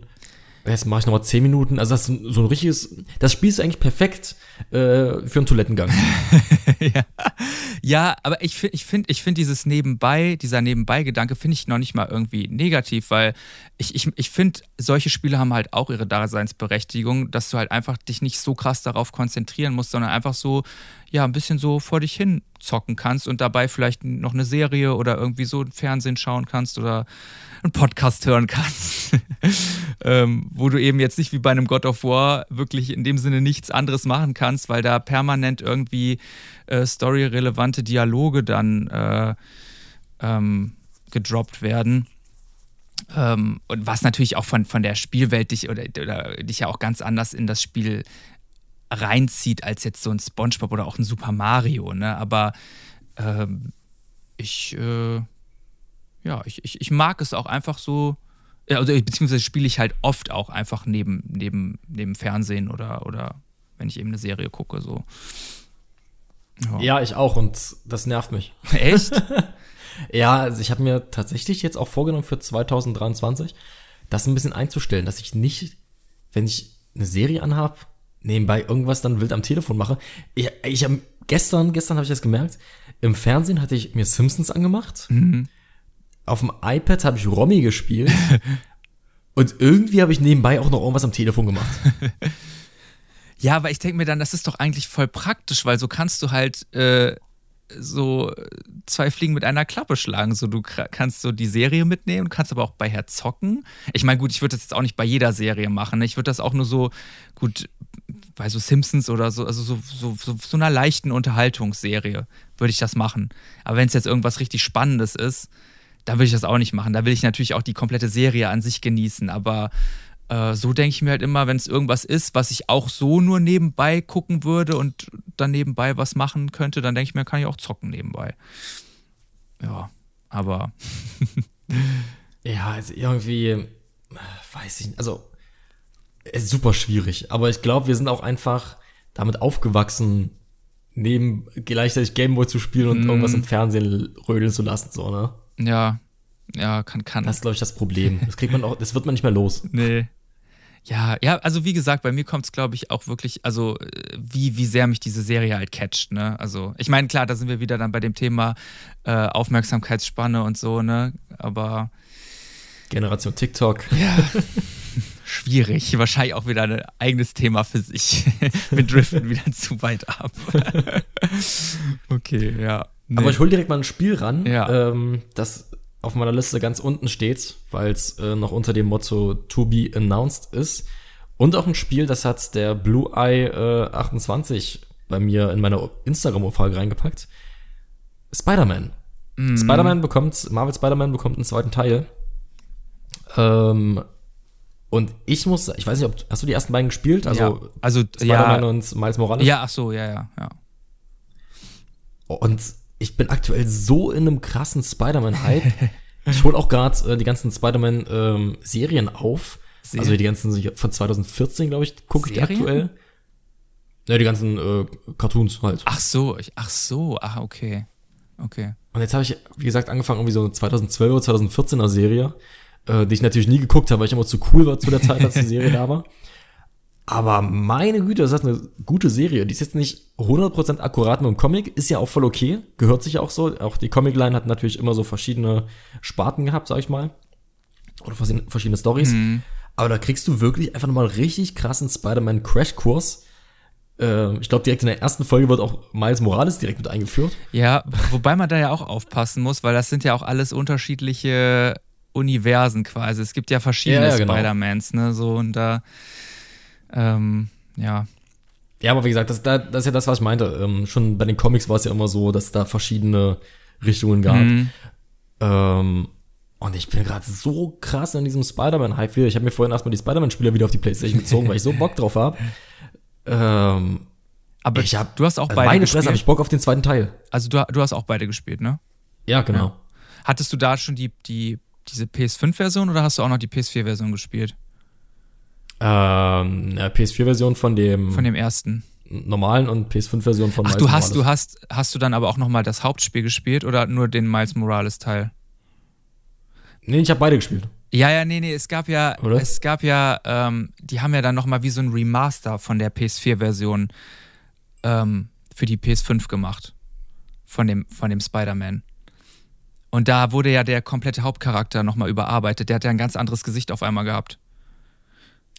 jetzt mache ich noch mal zehn Minuten. Also das ist so ein richtiges, das spielst du eigentlich perfekt äh, für einen Toilettengang. ja. Ja, aber ich finde, ich finde, ich finde dieses Nebenbei, dieser Nebenbei-Gedanke finde ich noch nicht mal irgendwie negativ, weil ich, ich, ich finde, solche Spiele haben halt auch ihre Daseinsberechtigung, dass du halt einfach dich nicht so krass darauf konzentrieren musst, sondern einfach so, ja, ein bisschen so vor dich hin zocken kannst und dabei vielleicht noch eine Serie oder irgendwie so Fernsehen schauen kannst oder einen Podcast hören kannst. ähm, wo du eben jetzt nicht wie bei einem God of War wirklich in dem Sinne nichts anderes machen kannst, weil da permanent irgendwie äh, storyrelevante Dialoge dann äh, ähm, gedroppt werden. Ähm, und was natürlich auch von, von der Spielwelt dich oder, oder dich ja auch ganz anders in das Spiel reinzieht als jetzt so ein SpongeBob oder auch ein Super Mario, ne? Aber ähm, ich, äh, ja, ich, ich, ich mag es auch einfach so, also, beziehungsweise spiele ich halt oft auch einfach neben, neben, neben Fernsehen oder, oder wenn ich eben eine Serie gucke, so. Ja, ich auch und das nervt mich. Echt? Ja, also ich habe mir tatsächlich jetzt auch vorgenommen für 2023, das ein bisschen einzustellen, dass ich nicht wenn ich eine Serie anhab, nebenbei irgendwas dann wild am Telefon mache. Ich, ich habe gestern, gestern habe ich das gemerkt. Im Fernsehen hatte ich mir Simpsons angemacht. Mhm. Auf dem iPad habe ich Romy gespielt. und irgendwie habe ich nebenbei auch noch irgendwas am Telefon gemacht. Ja, aber ich denke mir dann, das ist doch eigentlich voll praktisch, weil so kannst du halt äh, so zwei Fliegen mit einer Klappe schlagen. So, du kannst so die Serie mitnehmen, kannst aber auch bei her zocken. Ich meine, gut, ich würde das jetzt auch nicht bei jeder Serie machen. Ne? Ich würde das auch nur so, gut, bei so Simpsons oder so, also so, so, so, so einer leichten Unterhaltungsserie würde ich das machen. Aber wenn es jetzt irgendwas richtig Spannendes ist, dann würde ich das auch nicht machen. Da will ich natürlich auch die komplette Serie an sich genießen. Aber äh, so denke ich mir halt immer, wenn es irgendwas ist, was ich auch so nur nebenbei gucken würde und dann nebenbei was machen könnte, dann denke ich mir, kann ich auch zocken nebenbei. Ja, aber Ja, also irgendwie, äh, weiß ich nicht, also es ist super schwierig. Aber ich glaube, wir sind auch einfach damit aufgewachsen, neben gleichzeitig Gameboy zu spielen und Mm. irgendwas im Fernsehen rödeln zu lassen, so, ne? ja, ja, kann, kann. Das ist, glaube ich, das Problem. Das kriegt man auch, das wird man nicht mehr los. Nee. Ja, ja, also wie gesagt, bei mir kommt es, glaube ich, auch wirklich, also äh, wie, wie sehr mich diese Serie halt catcht, ne? Also, ich meine, klar, da sind wir wieder dann bei dem Thema äh, Aufmerksamkeitsspanne und so, ne? Aber Generation TikTok. ja, schwierig. Wahrscheinlich auch wieder ein eigenes Thema für sich. Wir driften wieder zu weit ab. okay, ja. Nee. Aber ich hol direkt mal ein Spiel ran, Ja. ähm, das auf meiner Liste ganz unten steht, weil es äh, noch unter dem Motto To Be Announced ist. Und auch ein Spiel, das hat der Blue Eye äh, 28 bei mir in meine Instagram-Umfrage reingepackt. Spider-Man. Mhm. Spider-Man bekommt, Marvel Spider-Man bekommt einen zweiten Teil. Ähm, und ich muss, ich weiß nicht, ob, hast du die ersten beiden gespielt? Also ja, also Spider-Man ja, und Miles Morales? ja, ach so, ja, ja, ja. Und ich bin aktuell so in einem krassen Spider-Man-Hype. ich hole auch gerade äh, die ganzen Spider-Man-Serien auf. Serien? Also die ganzen von 2014, glaube ich, gucke ich aktuell. Ja, die ganzen äh, Cartoons halt. Ach so, ich, ach so, ach, okay. Okay. Und jetzt habe ich, wie gesagt, angefangen, irgendwie so eine 2012 oder 2014er Serie, äh, die ich natürlich nie geguckt habe, weil ich immer zu cool war zu der Zeit, als die Serie da war. Aber meine Güte, das ist eine gute Serie. Die ist jetzt nicht 100% akkurat mit dem Comic, ist ja auch voll okay, gehört sich ja auch so. Auch die Comic-Line hat natürlich immer so verschiedene Sparten gehabt, sag ich mal. Oder verschiedene, verschiedene Stories. Mhm. Aber da kriegst du wirklich einfach nochmal einen richtig krassen Spider-Man-Crash-Kurs. Äh, ich glaube, direkt in der ersten Folge wird auch Miles Morales direkt mit eingeführt. Ja, wobei man da ja auch aufpassen muss, weil das sind ja auch alles unterschiedliche Universen quasi. Es gibt ja verschiedene Ja, ja, genau. Spider-Mans, ne? So und da, ähm, ja. Ja, aber wie gesagt, das, da- das ist ja das, was ich meinte. Ähm, schon bei den Comics war es ja immer so, dass da verschiedene Richtungen gab. Mhm. Ähm, und ich bin gerade so krass in diesem Spider-Man-Hype wieder. Ich habe mir vorhin erstmal die Spider-Man-Spieler wieder auf die Playstation gezogen, weil ich so Bock drauf habe. Ähm, Aber Ich hab- du hast auch also beide meine Fresse, habe gespielt. ich Bock auf den zweiten Teil. Also du, du hast auch beide gespielt, ne? Ja, genau. Hattest du da schon die, die, diese PS5-Version oder hast du auch noch die PS4-Version gespielt? Ähm, eine PS4-Version von dem, Von dem ersten. normalen und PS5-Version von Ach, Miles du hast, du Morales. hast, hast du dann aber auch nochmal das Hauptspiel gespielt oder nur den Miles Morales-Teil? Nee, ich habe beide gespielt. Ja, ja, nee, nee, es gab ja, Oder? es gab ja, ähm, die haben ja dann nochmal wie so ein Remaster von der PS4-Version ähm, für die PS5 gemacht. Von dem, von dem Spider-Man. Und da wurde ja der komplette Hauptcharakter nochmal überarbeitet. Der hat ja ein ganz anderes Gesicht auf einmal gehabt.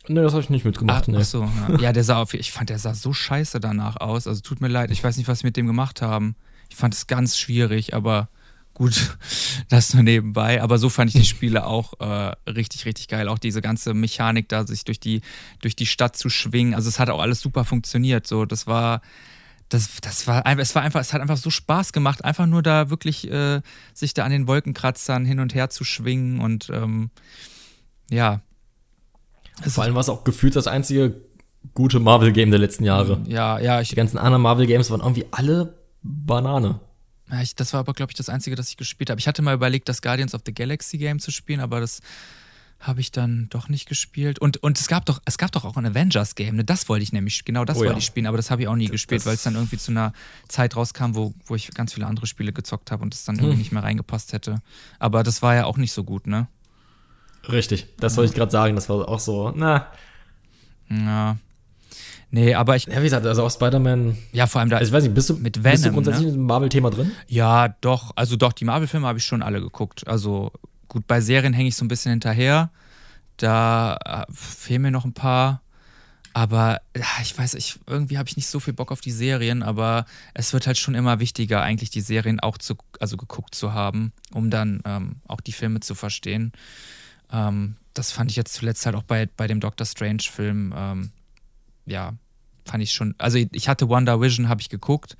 Nee, das habe ich nicht mitgemacht. ach, nee. ach so, ja. ja, der sah auf, ich fand, der sah so scheiße danach aus. Also tut mir leid, ich weiß nicht, was sie mit dem gemacht haben. Ich fand es ganz schwierig, aber gut, das nur nebenbei. Aber so fand ich die Spiele auch äh, richtig, richtig geil. Auch diese ganze Mechanik da, sich durch die, durch die Stadt zu schwingen. Also es hat auch alles super funktioniert. So, das war. Das, das war einfach, es war einfach, es hat einfach so Spaß gemacht, einfach nur da wirklich äh, sich da an den Wolkenkratzern hin und her zu schwingen und ähm, ja. Es Vor allem war es auch gefühlt das einzige gute Marvel-Game der letzten Jahre. Ja, ja, ich, Die ganzen anderen Marvel-Games waren irgendwie alle Banane. Ja, ich, das war aber, glaube ich, das Einzige, das ich gespielt habe. Ich hatte mal überlegt, das Guardians of the Galaxy Game zu spielen, aber das habe ich dann doch nicht gespielt. Und, und es gab doch, es gab doch auch ein Avengers Game, ne? Das wollte ich nämlich, genau das Oh wollte ja. ich spielen, aber das habe ich auch nie gespielt, das- weil es dann irgendwie zu einer Zeit rauskam, wo, wo ich ganz viele andere Spiele gezockt habe und es dann irgendwie Hm. nicht mehr reingepasst hätte. Aber das war ja auch nicht so gut, ne? Richtig, das wollte ich gerade sagen. Das war auch so, na, Ja. Nee, aber ich. Ja, wie gesagt, also auch Spider-Man. Ja, vor allem da. Also ich weiß nicht, bist du, mit Venom, bist du grundsätzlich ne? im Marvel-Thema drin? Ja, doch. Also doch, die Marvel-Filme habe ich schon alle geguckt. Also gut, bei Serien hänge ich so ein bisschen hinterher. Da äh, fehlen mir noch ein paar. Aber ja, ich weiß, ich, irgendwie habe ich nicht so viel Bock auf die Serien, aber es wird halt schon immer wichtiger, eigentlich die Serien auch zu, also geguckt zu haben, um dann ähm, auch die Filme zu verstehen. Ähm, das fand ich jetzt zuletzt halt auch bei, bei dem Doctor Strange-Film, ähm, ja, fand ich schon. Also ich hatte Wonder Vision, habe ich geguckt.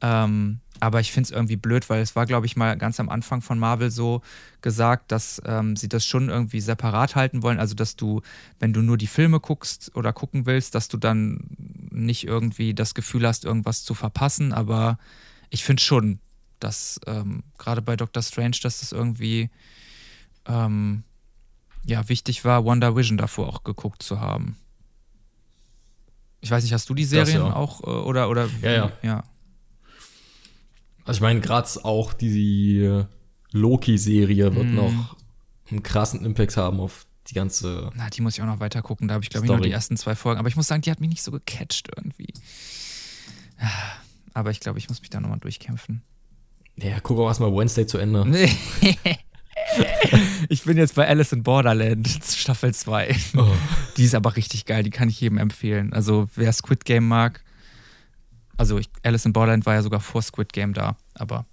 Ähm, aber ich finde es irgendwie blöd, weil es war, glaube ich, mal ganz am Anfang von Marvel so gesagt, dass ähm, sie das schon irgendwie separat halten wollen. Also, dass du, wenn du nur die Filme guckst oder gucken willst, dass du dann nicht irgendwie das Gefühl hast, irgendwas zu verpassen. Aber ich finde schon, dass ähm, gerade bei Doctor Strange, dass das irgendwie ähm, ja, wichtig war, Wonder Vision davor auch geguckt zu haben. Ich weiß nicht, hast du die Serien ja. auch äh, oder oder Ja, ja. ja. Also ich meine, gerade auch die Loki-Serie wird Mhm. noch einen krassen Impact haben auf die ganze. Na, die muss ich auch noch weiter gucken. Da habe ich, glaube ich, nur die ersten zwei Folgen. Aber ich muss sagen, die hat mich nicht so gecatcht irgendwie. Aber ich glaube, ich muss mich da nochmal durchkämpfen. Ja, guck auch erstmal Wednesday zu Ende. ich bin jetzt bei Alice in Borderland, Staffel 2. Oh. Die ist aber richtig geil, die kann ich jedem empfehlen. Also, wer Squid Game mag, also ich, Alice in Borderland war ja sogar vor Squid Game da, aber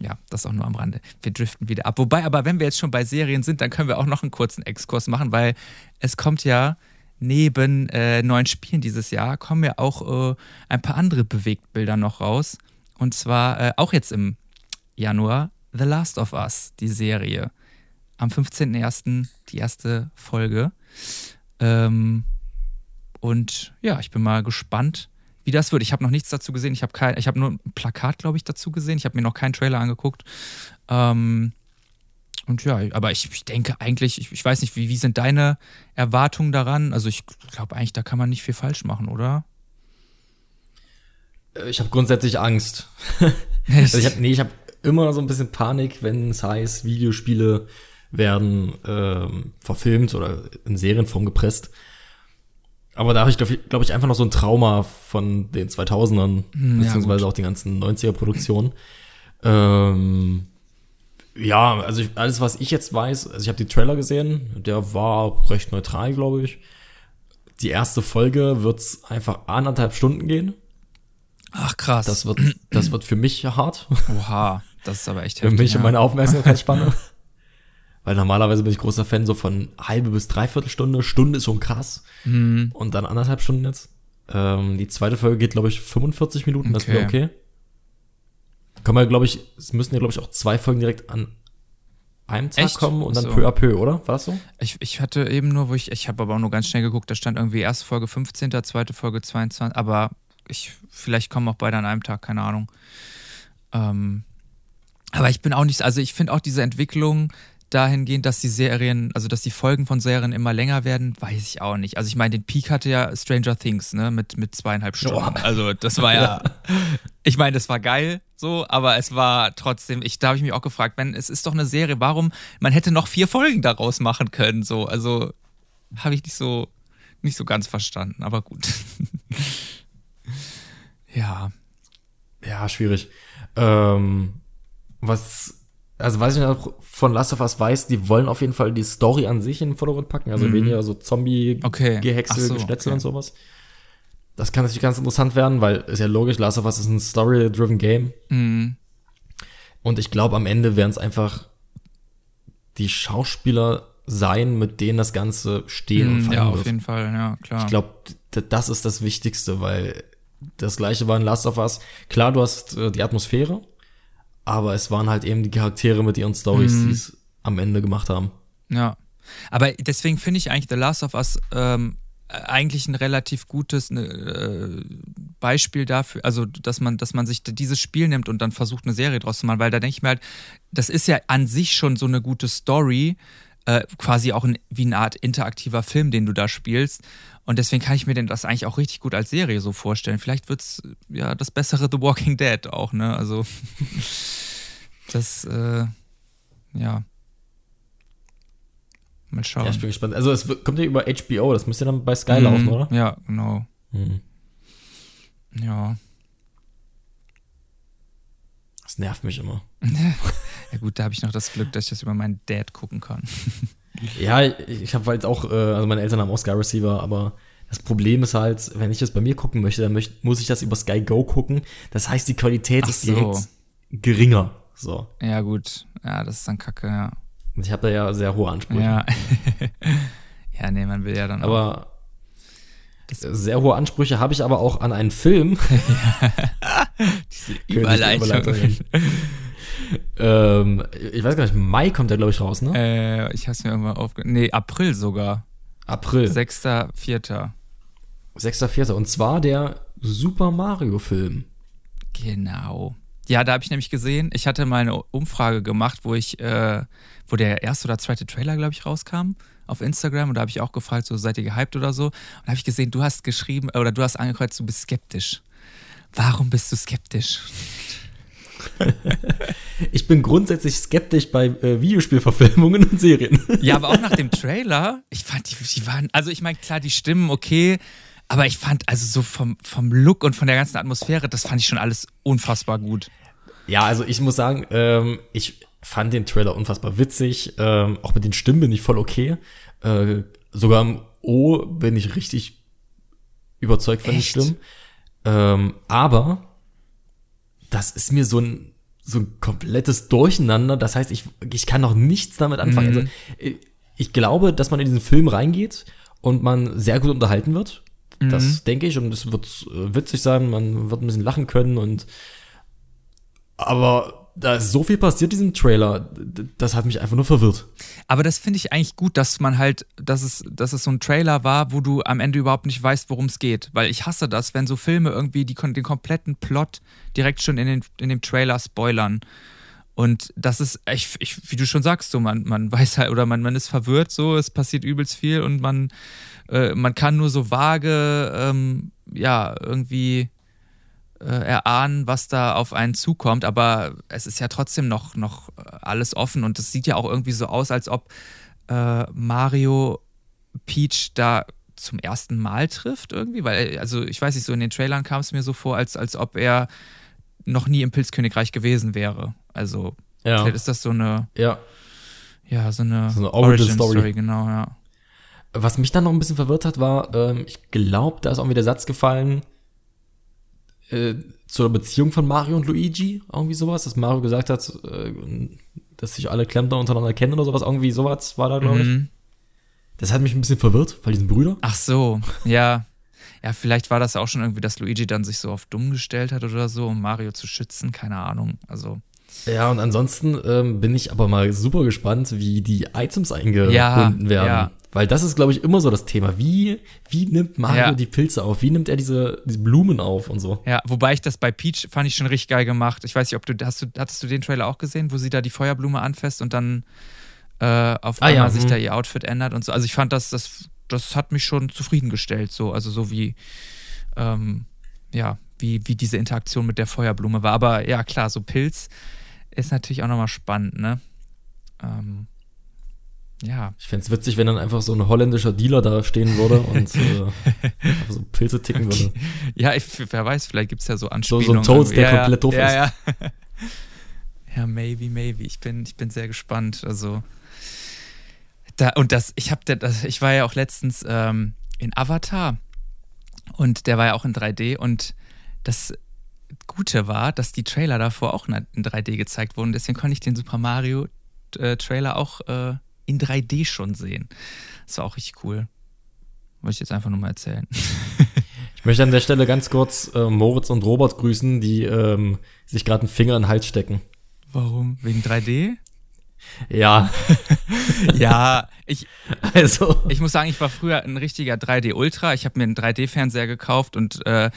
ja, das auch nur am Rande. Wir driften wieder ab. Wobei, aber wenn wir jetzt schon bei Serien sind, dann können wir auch noch einen kurzen Exkurs machen, weil es kommt ja neben äh, neuen Spielen dieses Jahr, kommen ja auch äh, ein paar andere Bewegtbilder noch raus. Und zwar äh, auch jetzt im Januar The Last of Us, die Serie. Am 15.01. die erste Folge. Ähm, und ja, ich bin mal gespannt, wie das wird. Ich habe noch nichts dazu gesehen. Ich habe kein, ich habe nur ein Plakat, glaube ich, dazu gesehen. Ich habe mir noch keinen Trailer angeguckt. Ähm, und ja, aber ich, ich denke eigentlich, ich, ich weiß nicht, wie, wie sind deine Erwartungen daran? Also ich glaube eigentlich, da kann man nicht viel falsch machen, oder? Ich habe grundsätzlich Angst. also ich habe nee, ich habe immer so ein bisschen Panik, wenn es heißt, Videospiele werden ähm, verfilmt oder in Serienform gepresst. Aber da habe ich, glaube ich, glaub ich, einfach noch so ein Trauma von den 2000ern, Hm, ja, beziehungsweise gut. auch den ganzen 90er-Produktionen. Ähm, ja, also ich, alles, was ich jetzt weiß, also ich habe die Trailer gesehen, der war recht neutral, glaube ich. Die erste Folge wird's einfach anderthalb Stunden gehen. Ach krass. Das wird, das wird für mich hart. Oha, das ist aber echt Für heftig. mich und ja. meine Aufmerksamkeitsspanne. Weil normalerweise bin ich großer Fan so von halbe bis dreiviertel Stunde. Stunde ist schon krass. Mhm. Und dann anderthalb Stunden jetzt. Ähm, die zweite Folge geht, glaube ich, 45 Minuten. Das wäre Okay. okay. Kann man, glaube ich, es müssen ja, glaube ich, auch zwei Folgen direkt an einem Tag Echt? kommen und dann so. peu à peu, oder? War das so? Ich, ich hatte eben nur, wo ich, ich habe aber auch nur ganz schnell geguckt, da stand irgendwie erste Folge 15., zweite Folge 22, aber ich, vielleicht kommen auch beide an einem Tag, keine Ahnung. Ähm, aber ich bin auch nicht, also ich finde auch diese Entwicklung dahingehend, dass die Serien, also dass die Folgen von Serien immer länger werden, weiß ich auch nicht. Also ich meine, den Peak hatte ja Stranger Things, ne, mit, mit zweieinhalb Stunden. Boah. Also das war ja, ich meine, das war geil, so, aber es war trotzdem, ich, da habe ich mich auch gefragt, wenn, es ist doch eine Serie, warum, man hätte noch vier Folgen daraus machen können, so, also habe ich nicht so, nicht so ganz verstanden, aber gut. ja. Ja, schwierig. Ähm, was, also was ich noch von Last of Us weiß, die wollen auf jeden Fall die Story an sich in den Vordergrund packen. Also Mhm. weniger so Zombie-Gehäcksel, Okay. So, Geschnetzel okay. und sowas. Das kann natürlich ganz interessant werden, weil ist ja logisch, Last of Us ist ein Story-driven Game. Mhm. Und ich glaube, am Ende werden es einfach die Schauspieler sein, mit denen das Ganze stehen und Mhm, fallen ja, auf wird. jeden Fall, ja, klar. Ich glaube, das ist das Wichtigste, weil das gleiche war in Last of Us. Klar, du hast äh, die Atmosphäre, aber es waren halt eben die Charaktere mit ihren Stories, Mhm. die es am Ende gemacht haben. Ja. Aber deswegen finde ich eigentlich The Last of Us ähm, eigentlich ein relativ gutes ne, äh, Beispiel dafür, also dass man, dass man sich dieses Spiel nimmt und dann versucht, eine Serie draus zu machen, weil da denke ich mir halt, das ist ja an sich schon so eine gute Story, äh, quasi auch ein, wie eine Art interaktiver Film, den du da spielst. Und deswegen kann ich mir denn das eigentlich auch richtig gut als Serie so vorstellen. Vielleicht wird es ja das bessere The Walking Dead auch, ne? Also das, äh, ja. Mal schauen. Ja, ich bin gespannt. Also es kommt ja über HBO, das müsste dann bei Sky mhm. laufen, oder? Ja, genau. Mhm. Ja. Das nervt mich immer. ja gut, da habe ich noch das Glück, dass ich das über meinen Dad gucken kann. ja, ich habe halt auch, äh, also meine Eltern haben auch Sky Receiver, aber das Problem ist halt, wenn ich das bei mir gucken möchte, dann muss ich das über Sky Go gucken. Das heißt, die Qualität Ach ist direkt so. geringer. So. Ja, gut. Ja, das ist dann kacke, ja. Ich habe da ja sehr hohe Ansprüche. Ja. ja, nee, man will ja dann aber sehr hohe Ansprüche habe ich aber auch an einen Film. Diese Überleitung. Ähm, ich weiß gar nicht, Mai kommt der, glaube ich, raus, ne? Äh, ich habe es mir irgendwann aufge... Nee, April sogar. April. 6.4. 6.4. Und zwar der Super Mario-Film. Genau. Ja, da habe ich nämlich gesehen, ich hatte mal eine Umfrage gemacht, wo ich, äh, wo der erste oder zweite Trailer, glaube ich, rauskam auf Instagram und da habe ich auch gefragt, so seid ihr gehypt oder so. Und da habe ich gesehen, du hast geschrieben oder du hast angekreuzt, du bist skeptisch. Warum bist du skeptisch? ich bin grundsätzlich skeptisch bei äh, Videospielverfilmungen und Serien. ja, aber auch nach dem Trailer, ich fand die, die waren, also ich meine, klar, die Stimmen okay, aber ich fand also so vom, vom Look und von der ganzen Atmosphäre, das fand ich schon alles unfassbar gut. Ja, also ich muss sagen, ähm, ich fand den Trailer unfassbar witzig. Ähm, auch mit den Stimmen bin ich voll okay. Äh, sogar im O bin ich richtig überzeugt von Echt? den Stimmen. Ähm, aber das ist mir so ein, so ein komplettes Durcheinander. Das heißt, ich, ich kann noch nichts damit anfangen. Mhm. Also, ich glaube, dass man in diesen Film reingeht und man sehr gut unterhalten wird. Mhm. Das denke ich und es wird äh, witzig sein. Man wird ein bisschen lachen können und aber da ist so viel passiert diesem Trailer, das hat mich einfach nur verwirrt. Aber das finde ich eigentlich gut, dass man halt, dass es, dass es so ein Trailer war, wo du am Ende überhaupt nicht weißt, worum es geht. Weil ich hasse das, wenn so Filme irgendwie die, den kompletten Plot direkt schon in, den, in dem Trailer spoilern. Und das ist, ich, ich, wie du schon sagst, so man, man weiß halt, oder man, man ist verwirrt, so, es passiert übelst viel und man, äh, man kann nur so vage, ähm, ja, irgendwie äh, erahnen, was da auf einen zukommt, aber es ist ja trotzdem noch, noch alles offen und es sieht ja auch irgendwie so aus, als ob äh, Mario Peach da zum ersten Mal trifft irgendwie, weil, also ich weiß nicht, so in den Trailern kam es mir so vor, als, als ob er noch nie im Pilzkönigreich gewesen wäre. Also ja. vielleicht ist das so eine, ja, ja so eine, so eine Origin, Story. Story. genau, ja. Was mich dann noch ein bisschen verwirrt hat, war, ähm, ich glaube, da ist auch wieder der Satz gefallen, äh, zur Beziehung von Mario und Luigi, irgendwie sowas, dass Mario gesagt hat, äh, dass sich alle Klempner untereinander kennen oder sowas, irgendwie sowas war da, glaube mhm. ich. Das hat mich ein bisschen verwirrt, weil die sind Brüder. Ach so, ja. Ja, vielleicht war das auch schon irgendwie, dass Luigi dann sich so auf dumm gestellt hat oder so, um Mario zu schützen, keine Ahnung. Also. Ja, und ansonsten ähm, bin ich aber mal super gespannt, wie die Items eingebunden ja, werden. Ja. Weil das ist, glaube ich, immer so das Thema. Wie, wie nimmt Mario ja. die Pilze auf? Wie nimmt er diese, diese Blumen auf und so? Ja, wobei ich das bei Peach fand ich schon richtig geil gemacht. Ich weiß nicht, ob du, hast du, hattest du den Trailer auch gesehen, wo sie da die Feuerblume anfasst und dann äh, auf ah, einmal ja, sich da mhm. ihr Outfit ändert und so. Also ich fand das, das, das hat mich schon zufriedengestellt, so. Also so wie, ähm, ja, wie, wie diese Interaktion mit der Feuerblume war. Aber ja, klar, so Pilz ist natürlich auch nochmal spannend, ne? Ähm, ja. Ich fände es witzig, wenn dann einfach so ein holländischer Dealer da stehen würde und äh, so Pilze ticken würde. Ja, ich, wer weiß, vielleicht gibt es ja so Anspielungen. So, so ein Toast, der ja, komplett doof ja, ist. Ja, ja. maybe, maybe. Ich bin, ich bin sehr gespannt. Also, da, und das, ich habe, ich war ja auch letztens ähm, in Avatar und der war ja auch in 3D und das Gute war, dass die Trailer davor auch in 3D gezeigt wurden. Deswegen konnte ich den Super Mario äh, Trailer auch äh, in 3D schon sehen. Das war auch richtig cool. Wollte ich jetzt einfach nur mal erzählen. ich möchte an der Stelle ganz kurz äh, Moritz und Robert grüßen, die ähm, sich gerade einen Finger in den Hals stecken. Warum? Wegen 3D? Ja. ja, ich, also. ich muss sagen, ich war früher ein richtiger 3D Ultra. Ich habe mir einen 3D-Fernseher gekauft und äh,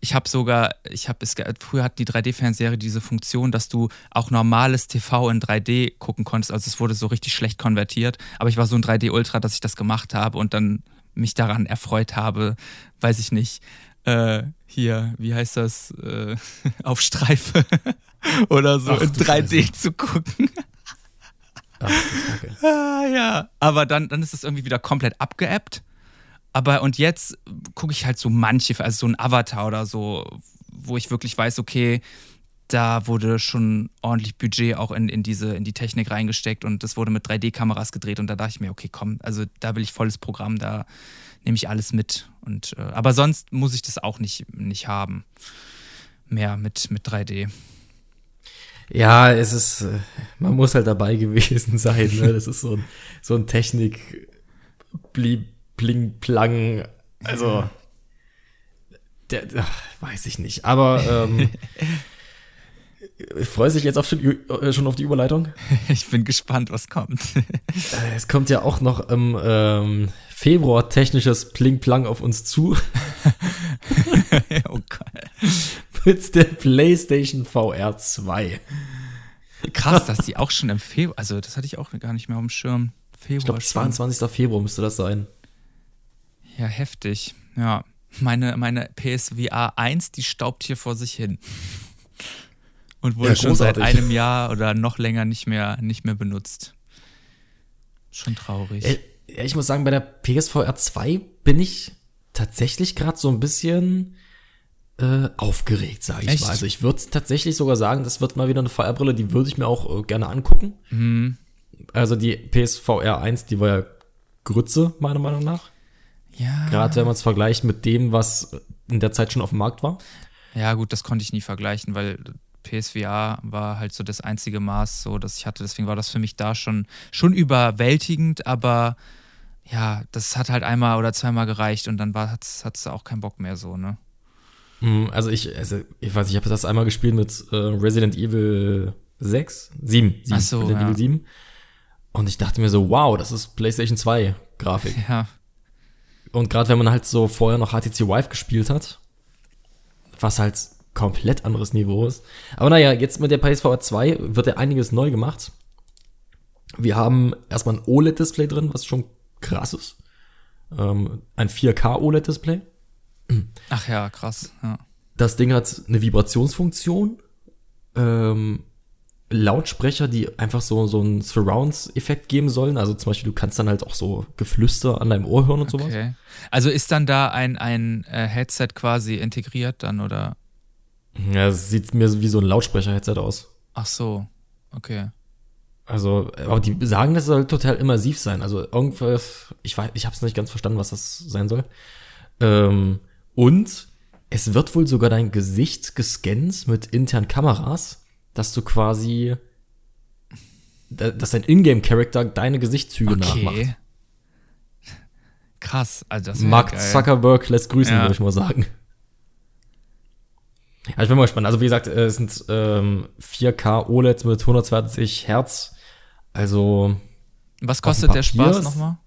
ich habe sogar, ich habe es, früher hat die 3D-Fernseher diese Funktion, dass du auch normales TV in 3D gucken konntest. Also es wurde so richtig schlecht konvertiert. Aber ich war so ein 3D-Ultra, dass ich das gemacht habe und dann mich daran erfreut habe, weiß ich nicht. Äh, hier, wie heißt das? Äh, auf Streife oder so Ach, in 3D Scheiße. zu gucken. Ach, okay. ah, ja, aber dann, dann ist es irgendwie wieder komplett abgeappt. Aber und jetzt gucke ich halt so manche, also so ein Avatar oder so, wo ich wirklich weiß, okay, da wurde schon ordentlich Budget auch in, in, diese, in die Technik reingesteckt und das wurde mit 3D-Kameras gedreht und da dachte ich mir, okay, komm, also da will ich volles Programm, da nehme ich alles mit. Und, äh, aber sonst muss ich das auch nicht, nicht haben. Mehr mit, mit 3D. Ja, es ist, äh, man muss halt dabei gewesen sein. Ne? Das ist so ein, so ein Technik, bling, plang. Also, der, ach, weiß ich nicht. Aber ähm, Freust dich jetzt auf schon, äh, schon auf die Überleitung? Ich bin gespannt, was kommt. Äh, es kommt ja auch noch im ähm, Februar technisches Pling-Plang auf uns zu. oh Gott. Mit der PlayStation VR 2. Krass, dass die auch schon im Februar, also das hatte ich auch gar nicht mehr auf dem Schirm. Februar ich glaube, 22. Februar müsste das sein. Ja, heftig. Ja, meine, meine PSVR 1, die staubt hier vor sich hin und wurde ja, schon seit einem Jahr oder noch länger nicht mehr, nicht mehr benutzt. Schon traurig. Äh, ich muss sagen, bei der PSVR 2 bin ich tatsächlich gerade so ein bisschen äh, aufgeregt, sage ich Echt? mal. Also ich würde tatsächlich sogar sagen, das wird mal wieder eine VR-Brille, die würde ich mir auch äh, gerne angucken. Mhm. Also die PSVR 1, die war ja Grütze, meiner Meinung nach. Ja. Gerade wenn man es vergleicht mit dem, was in der Zeit schon auf dem Markt war. Ja, gut, das konnte ich nie vergleichen, weil PSVR war halt so das einzige Maß, so dass ich hatte. Deswegen war das für mich da schon, schon überwältigend, aber ja, das hat halt einmal oder zweimal gereicht und dann hat es auch keinen Bock mehr so, ne? Mhm, also ich, also ich weiß, ich habe das einmal gespielt mit äh, Resident Evil 6, 7, 7 Ach so, Resident ja. Evil 7. Und ich dachte mir so, wow, das ist PlayStation 2 Grafik. Ja. Und gerade wenn man halt so vorher noch HTC Vive gespielt hat, was halt komplett anderes Niveau ist. Aber naja, jetzt mit der PSVR 2 wird ja einiges neu gemacht. Wir haben erstmal ein OLED-Display drin, was schon krass ist. Ähm, ein 4K OLED-Display. Ach ja, krass. Ja. Das Ding hat eine Vibrationsfunktion. Ähm, Lautsprecher, die einfach so, so einen Surrounds-Effekt geben sollen. Also zum Beispiel, du kannst dann halt auch so Geflüster an deinem Ohr hören und okay. sowas. Also ist dann da ein, ein äh, Headset quasi integriert dann oder? Ja, es sieht mir wie so ein Lautsprecher-Headset aus. Ch so, okay. Also, aber die sagen, das soll total immersiv sein. Also irgendwas, ich weiß, ich habe es nicht ganz verstanden, was das sein soll. Ähm, und es wird wohl sogar dein Gesicht gescannt mit internen Kameras, dass du quasi, dass dein Ingame-Character deine Gesichtszüge okay. nachmacht. Krass, also das Mark geil. Zuckerberg lässt grüßen, ja. würde ich mal sagen. Ja, ich bin mal gespannt. Also wie gesagt, es sind ähm, 4K OLEDs mit 120 Hertz. Also was kostet der Spaß nochmal?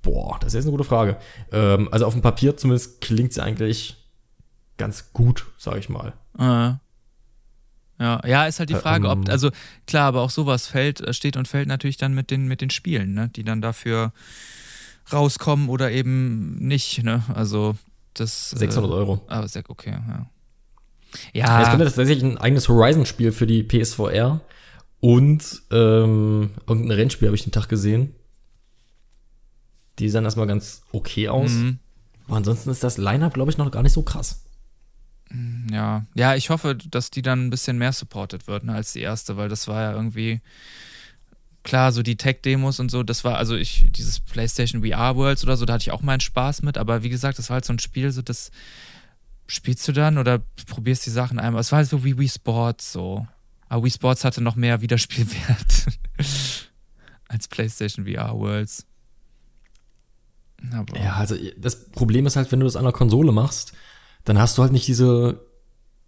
Boah, das ist eine gute Frage. Ähm, also auf dem Papier zumindest klingt sie eigentlich ganz gut, sag ich mal. Äh. Ja, ja, ist halt die Frage, ob, ähm. also klar, aber auch sowas fällt, äh, steht und fällt natürlich dann mit den, mit den Spielen, ne, die dann dafür rauskommen oder eben nicht, ne? Also das. 600 äh, Euro. Aber ah, sehr okay, ja. Ja. Es könnte tatsächlich ein eigenes Horizon-Spiel für die PSVR und ähm, irgendein Rennspiel habe ich den Tag gesehen. Die sahen erstmal ganz okay aus. Mhm. Aber ansonsten ist das Line-Up, glaube ich, noch gar nicht so krass. Mm, ja, ja, ich hoffe, dass die dann ein bisschen mehr supported wird ne, als die erste, weil das war ja irgendwie klar, so die Tech-Demos und so, das war, also ich, dieses PlayStation VR Worlds oder so, da hatte ich auch meinen Spaß mit, aber wie gesagt, das war halt so ein Spiel, so das spielst du dann oder probierst die Sachen einmal. Es war halt so wie Wii Sports so. Aber Wii Sports hatte noch mehr Wiederspielwert als PlayStation VR Worlds. Aber ja, also das Problem ist halt, wenn du das an der Konsole machst, dann hast du halt nicht diese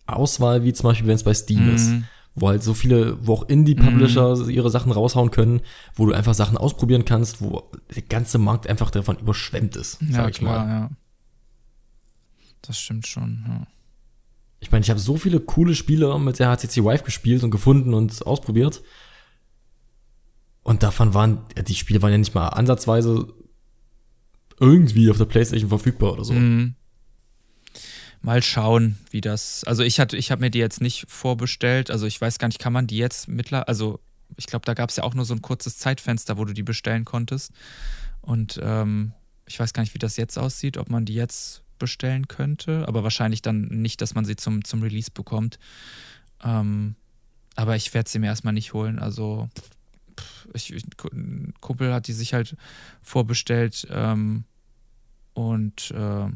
Auswahl, wie zum Beispiel, wenn es bei Steam mhm. ist wo halt so viele, wo auch Indie-Publisher mm. ihre Sachen raushauen können, wo du einfach Sachen ausprobieren kannst, wo der ganze Markt einfach davon überschwemmt ist, sag ja, ich klar, mal. Ja. Das stimmt schon, ja. Ich meine, ich habe so viele coole Spiele mit der HTC Vive gespielt und gefunden und ausprobiert. Und davon waren, die Spiele waren ja nicht mal ansatzweise irgendwie auf der Playstation verfügbar oder so. Mhm mal schauen, wie das. Also ich hatte, ich habe mir die jetzt nicht vorbestellt. Also ich weiß gar nicht, kann man die jetzt mittlerweile, also ich glaube, da gab es ja auch nur so ein kurzes Zeitfenster, wo du die bestellen konntest. Und ähm, ich weiß gar nicht, wie das jetzt aussieht, ob man die jetzt bestellen könnte, aber wahrscheinlich dann nicht, dass man sie zum, zum Release bekommt. Ähm, aber ich werde sie mir erstmal nicht holen. Also ich, ein Kumpel hat die sich halt vorbestellt ähm, und äh,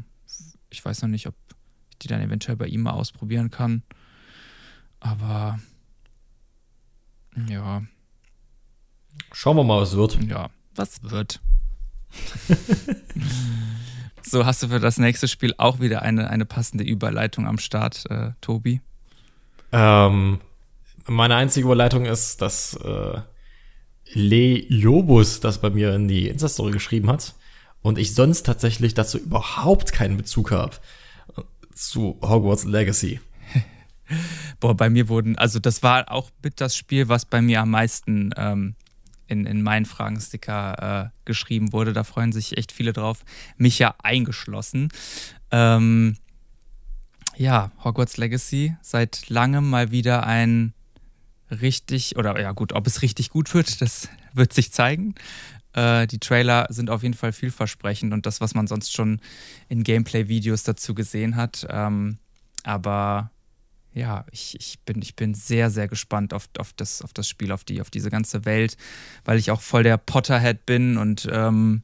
ich weiß noch nicht, ob ich die dann eventuell bei ihm mal ausprobieren kann. Aber ja. Schauen wir mal, was wird. Ja, was wird. so, hast du für das nächste Spiel auch wieder eine, eine passende Überleitung am Start, äh, Tobi? Ähm, meine einzige Überleitung ist, dass äh, Le Jobus das bei mir in die Insta-Story geschrieben hat und ich sonst tatsächlich dazu überhaupt keinen Bezug habe zu Hogwarts Legacy. Boah, bei mir wurden, also das war auch mit das Spiel, was bei mir am meisten ähm, in, in meinen Fragensticker äh, geschrieben wurde. Da freuen sich echt viele drauf, mich ja eingeschlossen. Ähm, ja, Hogwarts Legacy, seit langem mal wieder ein richtig, oder ja gut, ob es richtig gut wird, das wird sich zeigen. Äh, die Trailer sind auf jeden Fall vielversprechend und das, was man sonst schon in Gameplay-Videos dazu gesehen hat. Ähm, aber ja, ich, ich, bin, ich bin sehr, sehr gespannt auf, auf, das, auf das Spiel, auf, die, auf diese ganze Welt, weil ich auch voll der Potterhead bin und ähm,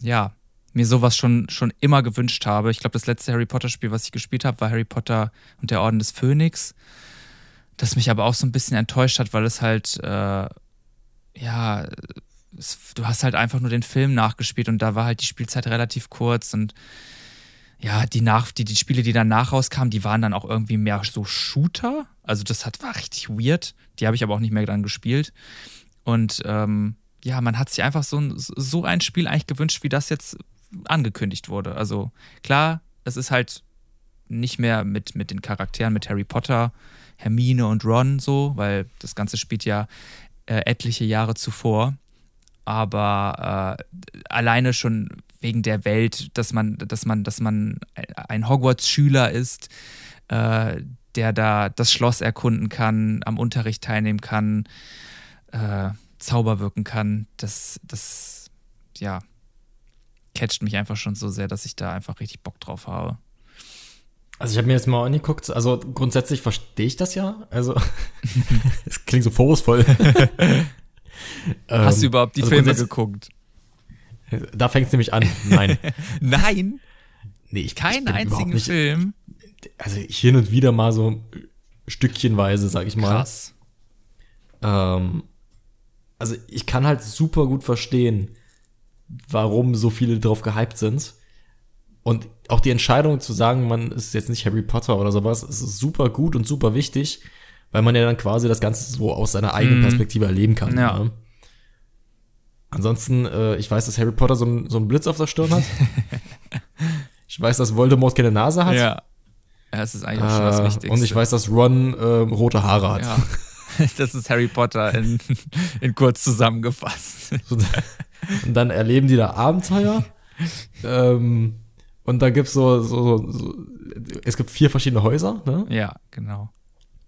ja, mir sowas schon, schon immer gewünscht habe. Ich glaube, das letzte Harry Potter-Spiel, was ich gespielt habe, war Harry Potter und der Orden des Phönix. Das mich aber auch so ein bisschen enttäuscht hat, weil es halt, äh, ja, es, du hast halt einfach nur den Film nachgespielt und da war halt die Spielzeit relativ kurz und ja, die, nach, die, die Spiele, die danach rauskamen, die waren dann auch irgendwie mehr so Shooter. Also das hat, war richtig weird. Die habe ich aber auch nicht mehr dann gespielt. Und ähm, ja, man hat sich einfach so ein, so ein Spiel eigentlich gewünscht, wie das jetzt angekündigt wurde. Also klar, es ist halt nicht mehr mit, mit den Charakteren, mit Harry Potter, Hermine und Ron so, weil das Ganze spielt ja äh, etliche Jahre zuvor. Aber äh, alleine schon wegen der Welt, dass man, dass man, dass man ein Hogwarts-Schüler ist, äh, der da das Schloss erkunden kann, am Unterricht teilnehmen kann, äh, Zauber wirken kann. Das, das, ja, catcht mich einfach schon so sehr, dass ich da einfach richtig Bock drauf habe. Also ich habe mir jetzt mal angeguckt, also grundsätzlich verstehe ich das ja. Also es klingt so vorwurfsvoll. Hast du überhaupt die also Filme geguckt? Da fängt es nämlich an. Nein. Nein? Nee, ich Keinen einzigen nicht, Film. Also hin und wieder mal so stückchenweise, sag ich mal. Krass. Ähm, also ich kann halt super gut verstehen, warum so viele drauf gehypt sind. Und auch die Entscheidung zu sagen, man ist jetzt nicht Harry Potter oder sowas, ist super gut und super wichtig, weil man ja dann quasi das Ganze so aus seiner eigenen mhm. Perspektive erleben kann. Ja. Ne? Ansonsten, äh, ich weiß, dass Harry Potter so, ein, so einen Blitz auf der Stirn hat. ich weiß, dass Voldemort keine Nase hat. Ja. Das ist eigentlich äh, schon das Wichtigste. Und ich weiß, dass Ron äh, rote Haare hat. Ja. Das ist Harry Potter in, in kurz zusammengefasst. und dann erleben die da Abenteuer. ähm, und da gibt so, so, so, es gibt vier verschiedene Häuser, ne? Ja, genau.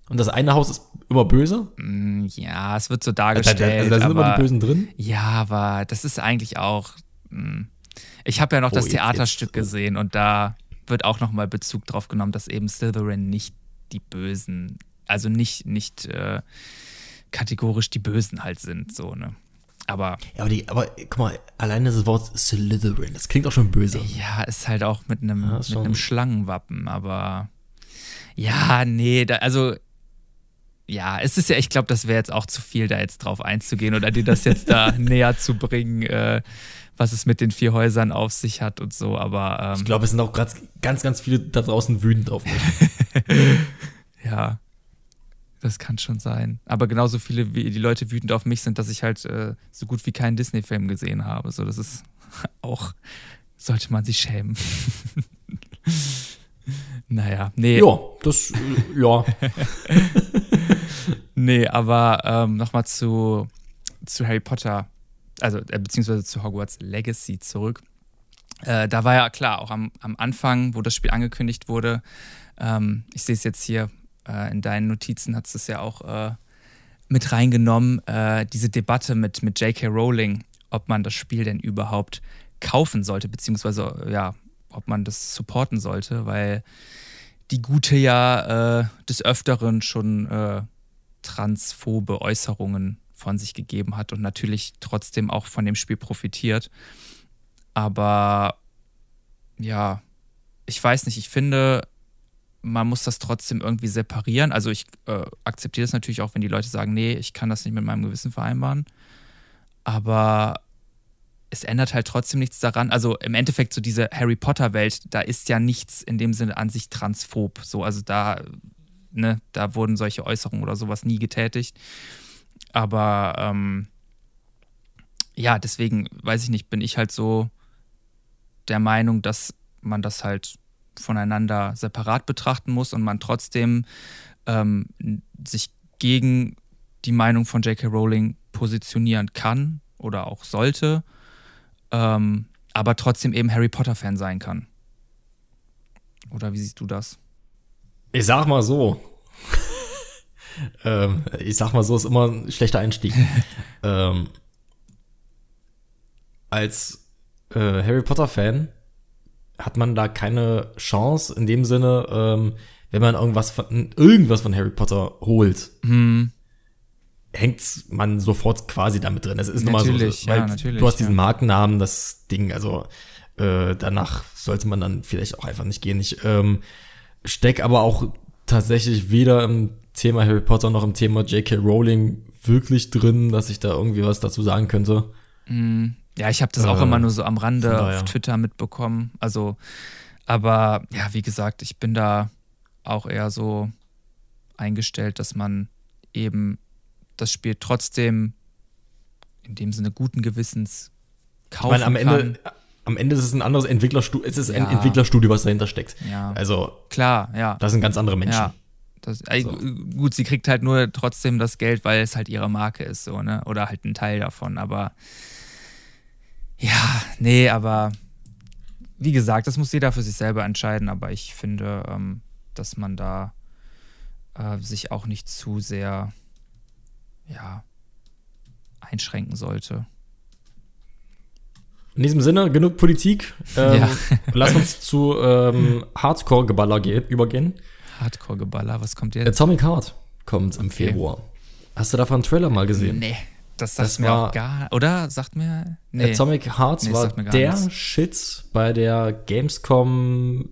Und das eine Haus ist immer böse? Mm, ja, es wird so dargestellt. Also, also da sind immer die Bösen drin? Ja, aber das ist eigentlich auch. Mm. Ich habe ja noch oh, das Theaterstück jetzt, gesehen und da wird auch nochmal Bezug drauf genommen, dass eben Slytherin nicht die Bösen, also nicht, nicht äh, kategorisch die Bösen halt sind, so, ne? Aber. Ja, aber, die, aber guck mal, allein das Wort Slytherin, das klingt auch schon böse. Ja, ist halt auch mit einem, ja, mit einem Schlangenwappen, aber. Ja, nee, da, also ja, es ist ja, ich glaube, das wäre jetzt auch zu viel, da jetzt drauf einzugehen oder dir das jetzt da näher zu bringen, äh, was es mit den vier Häusern auf sich hat und so. Aber ähm, ich glaube, es sind auch grad, ganz, ganz viele da draußen wütend auf mich. ja, das kann schon sein. Aber genauso viele wie die Leute wütend auf mich sind, dass ich halt äh, so gut wie keinen Disney-Film gesehen habe. So, das ist auch, sollte man sich schämen. Naja, nee. Ja, das, äh, ja. nee, aber ähm, nochmal zu, zu Harry Potter, also äh, beziehungsweise zu Hogwarts Legacy zurück. Äh, da war ja klar, auch am, am Anfang, wo das Spiel angekündigt wurde, ähm, ich sehe es jetzt hier äh, in deinen Notizen, hat es ja auch äh, mit reingenommen, äh, diese Debatte mit, mit J.K. Rowling, ob man das Spiel denn überhaupt kaufen sollte, beziehungsweise ja, ob man das supporten sollte, weil die Gute ja äh, des Öfteren schon äh, transphobe Äußerungen von sich gegeben hat und natürlich trotzdem auch von dem Spiel profitiert. Aber ja, ich weiß nicht, ich finde, man muss das trotzdem irgendwie separieren. Also ich äh, akzeptiere das natürlich auch, wenn die Leute sagen, nee, ich kann das nicht mit meinem Gewissen vereinbaren. Aber es ändert halt trotzdem nichts daran. Also im Endeffekt so diese Harry Potter Welt, da ist ja nichts in dem Sinne an sich transphob. So, also da, ne, da wurden solche Äußerungen oder sowas nie getätigt. Aber ähm, ja, deswegen weiß ich nicht, bin ich halt so der Meinung, dass man das halt voneinander separat betrachten muss und man trotzdem ähm, sich gegen die Meinung von J.K. Rowling positionieren kann oder auch sollte, ähm, aber trotzdem eben Harry Potter-Fan sein kann. Oder wie siehst du das? Ich sag mal so. ähm, ich sag mal so, ist immer ein schlechter Einstieg. ähm, als äh, Harry Potter-Fan hat man da keine Chance in dem Sinne, ähm, wenn man irgendwas von, irgendwas von Harry Potter holt. Hm. Hängt man sofort quasi damit drin. Es ist nochmal so, weil ja, du hast diesen ja. Markennamen, das Ding, also äh, danach sollte man dann vielleicht auch einfach nicht gehen. Ich ähm, steck aber auch tatsächlich weder im Thema Harry Potter noch im Thema J.K. Rowling wirklich drin, dass ich da irgendwie was dazu sagen könnte. Hm. Ja, ich habe das auch Äh, immer nur so am Rande von auf. Twitter mitbekommen. Also, aber ja, wie gesagt, ich bin da auch eher so eingestellt, dass man eben das Spiel trotzdem in dem Sinne guten Gewissens Ich kaufen meine, am kann. Ende, am Ende ist es ein anderes Entwicklerstudio, es ist ein Ja. Entwicklerstudio, was dahinter steckt. Ja, Also, klar, ja. das sind ganz andere Menschen. Ja. Das, äh, So. Gut, sie kriegt halt nur trotzdem das Geld, weil es halt ihre Marke ist, so, ne? Oder halt ein Teil davon. Aber ja, nee, aber wie gesagt, das muss jeder für sich selber entscheiden. Aber ich finde, ähm, dass man da äh, sich auch nicht zu sehr ja, einschränken sollte. In diesem Sinne, genug Politik. Ähm, Ja. Lass uns zu ähm, Hardcore-Geballer ge- übergehen. Hardcore-Geballer, was kommt jetzt? Atomic Heart kommt im Okay. Februar. Hast du davon einen Trailer mal gesehen? Nee, das sagt Das mir war- auch gar Oder? Sagt mir. Nee. Atomic Heart Nee, war der nichts. Shit bei der Gamescom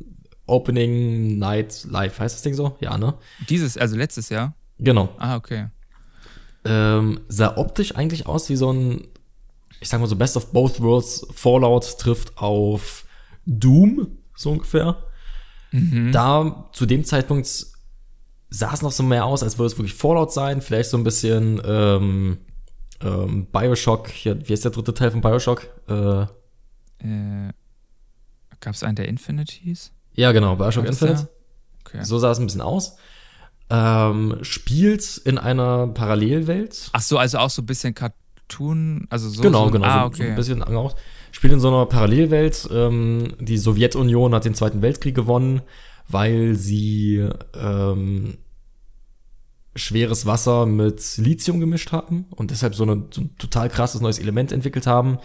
Opening Night Live. Heißt das Ding so? Ja, ne? Dieses, also letztes Jahr. Genau. Ah, okay. Ähm, sah optisch eigentlich aus wie so ein, ich sag mal so Best of Both Worlds. Fallout trifft auf Doom, so ungefähr. Mhm. Da zu dem Zeitpunkt sah es noch so mehr aus, als würde es wirklich Fallout sein. Vielleicht so ein bisschen ähm, ähm, Bioshock. Hier, wie ist der dritte Teil von Bioshock? Äh, Äh, Gab es einen der Infinities? ja, genau, Bioshock Infinite. Okay. So sah es ein bisschen aus. Ähm, spielt in einer Parallelwelt. Ach so, also auch so ein bisschen Cartoon, also so. genau, so, genau, Ah, so, so okay. ein bisschen angehaucht. Spielt in so einer Parallelwelt. Ähm, die Sowjetunion hat den Zweiten Weltkrieg gewonnen, weil sie ähm, schweres Wasser mit Lithium gemischt haben und deshalb so, eine, so ein total krasses neues Element entwickelt haben.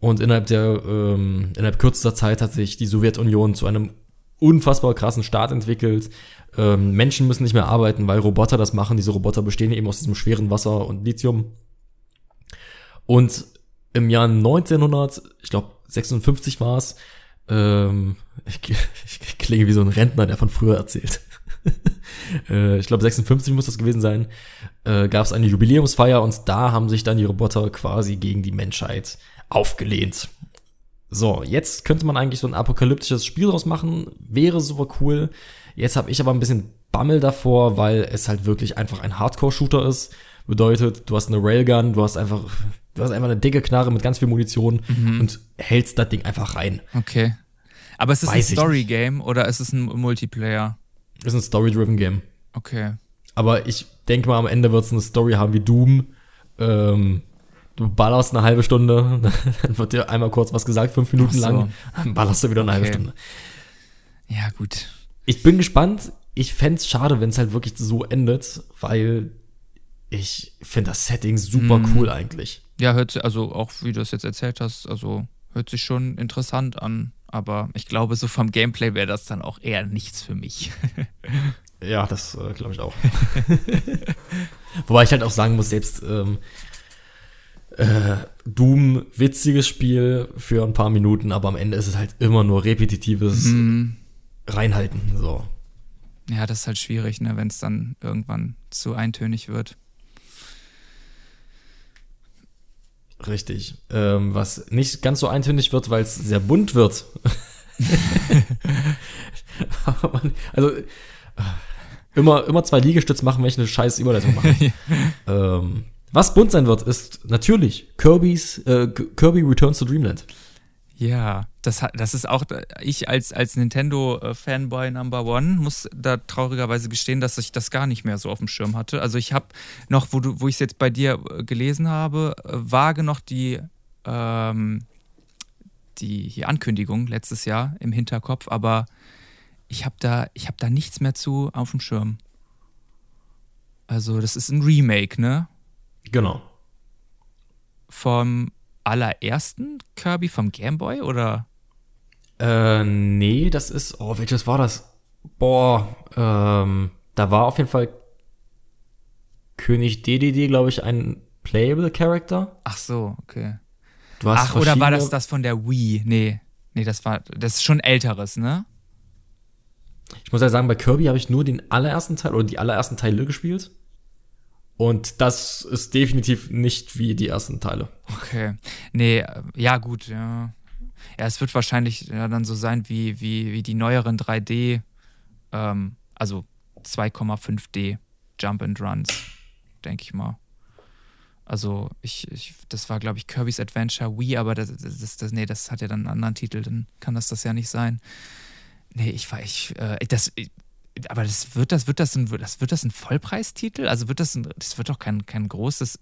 Und innerhalb der ähm, innerhalb kürzester Zeit hat sich die Sowjetunion zu einem unfassbar krassen Staat entwickelt. Ähm, Menschen müssen nicht mehr arbeiten, weil Roboter das machen. Diese Roboter bestehen eben aus diesem schweren Wasser und Lithium. Und im Jahr 1900, ich glaube 56 war es, ähm, ich, ich klinge wie so ein Rentner, der von früher erzählt. äh, ich glaube 56 muss das gewesen sein, äh, gab es eine Jubiläumsfeier und da haben sich dann die Roboter quasi gegen die Menschheit aufgelehnt. So, jetzt könnte man eigentlich so ein apokalyptisches Spiel draus machen, wäre super cool. Jetzt habe ich aber ein bisschen Bammel davor, weil es halt wirklich einfach ein Hardcore-Shooter ist. Bedeutet, du hast eine Railgun, du hast einfach, du hast einfach eine dicke Knarre mit ganz viel Munition Mhm. und hältst das Ding einfach rein. Okay. Aber ist es Weiß ein Story-Game oder ist es ein Multiplayer? Ist ein Story-driven Game. Okay. Aber ich denke mal, am Ende wird es eine Story haben wie Doom. Ähm, du ballerst eine halbe Stunde, dann wird dir einmal kurz was gesagt, fünf Minuten so. lang, dann ballerst du wieder eine halbe Okay. Stunde. Ja, gut. Ich bin gespannt. Ich fänd's schade, wenn es halt wirklich so endet, weil ich finde das Setting super Mhm. cool eigentlich. Ja, hört sich, also auch wie du es jetzt erzählt hast, also hört sich schon interessant an. Aber ich glaube, so vom Gameplay wäre das dann auch eher nichts für mich. Ja, das äh, glaube ich auch. Wobei ich halt auch sagen muss, selbst ähm, äh, Doom, witziges Spiel für ein paar Minuten, aber am Ende ist es halt immer nur repetitives Hm. Reinhalten. So. Ja, das ist halt schwierig, ne, wenn es dann irgendwann zu eintönig wird. Richtig. Ähm, was nicht ganz so eintönig wird, weil es sehr bunt wird. Man, also äh, immer, immer zwei Liegestütz machen, wenn ich eine scheiß Überleitung mache. ähm, was bunt sein wird, ist natürlich Kirby's, äh, Kirby Returns to Dreamland. Ja, das, das ist auch, ich als, als Nintendo-Fanboy Number One muss da traurigerweise gestehen, dass ich das gar nicht mehr so auf dem Schirm hatte. Also ich habe noch, wo, wo ich es jetzt bei dir äh, gelesen habe, äh, vage noch die, ähm, die, die Ankündigung letztes Jahr im Hinterkopf, aber ich habe da, hab da nichts mehr zu auf dem Schirm. Also das ist ein Remake, ne? Genau. Vom allerersten Kirby vom Game Boy oder? Äh, nee, das ist, oh, welches war das? Boah, ähm, da war auf jeden Fall König DDD, glaube ich, ein Playable Character. Ach so, okay. Ach, oder war das das von der Wii? Nee. Nee, das war, das ist schon älteres, ne? Ich muss ja sagen, bei Kirby habe ich nur den allerersten Teil oder die allerersten Teile gespielt. Und das ist definitiv nicht wie die ersten Teile. Okay. Nee, ja, gut, ja. Ja, es wird wahrscheinlich ja, dann so sein wie, wie, wie die neueren 3D, ähm, also 2,5D Jump and Runs, denke ich mal. Also, ich, ich das war, glaube ich, Kirby's Adventure Wii, aber das, das, das, nee, das hat ja dann einen anderen Titel, dann kann das das ja nicht sein. Nee, ich war, ich, äh, das, aber das wird das, wird das ein, das wird das ein Vollpreistitel? Also wird das ein, das wird doch kein, kein großes,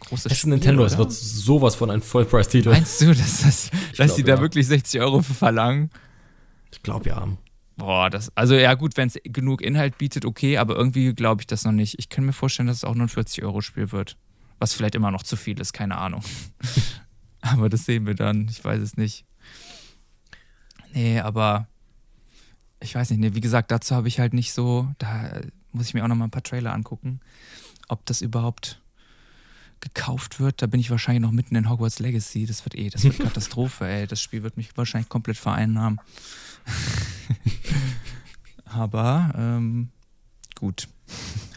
großes Es ist ein Nintendo, es oder? wird sowas von ein Vollpreis-Titel. Meinst du, dass, das, dass glaub, die da ja. wirklich 60 Euro für verlangen? Ich glaube ja. Boah, das, also ja gut, wenn es genug Inhalt bietet, okay, aber irgendwie glaube ich das noch nicht. Ich kann mir vorstellen, dass es auch nur ein 40-Euro-Spiel wird. Was vielleicht immer noch zu viel ist, keine Ahnung. aber das sehen wir dann, ich weiß es nicht. Nee, aber ich weiß nicht, nee, wie gesagt, dazu habe ich halt nicht so, da muss ich mir auch noch mal ein paar Trailer angucken, ob das überhaupt gekauft wird. Da bin ich wahrscheinlich noch mitten in Hogwarts Legacy. Das wird eh, das wird Katastrophe, ey. Das Spiel wird mich wahrscheinlich komplett vereinnahmen. Aber ähm, gut.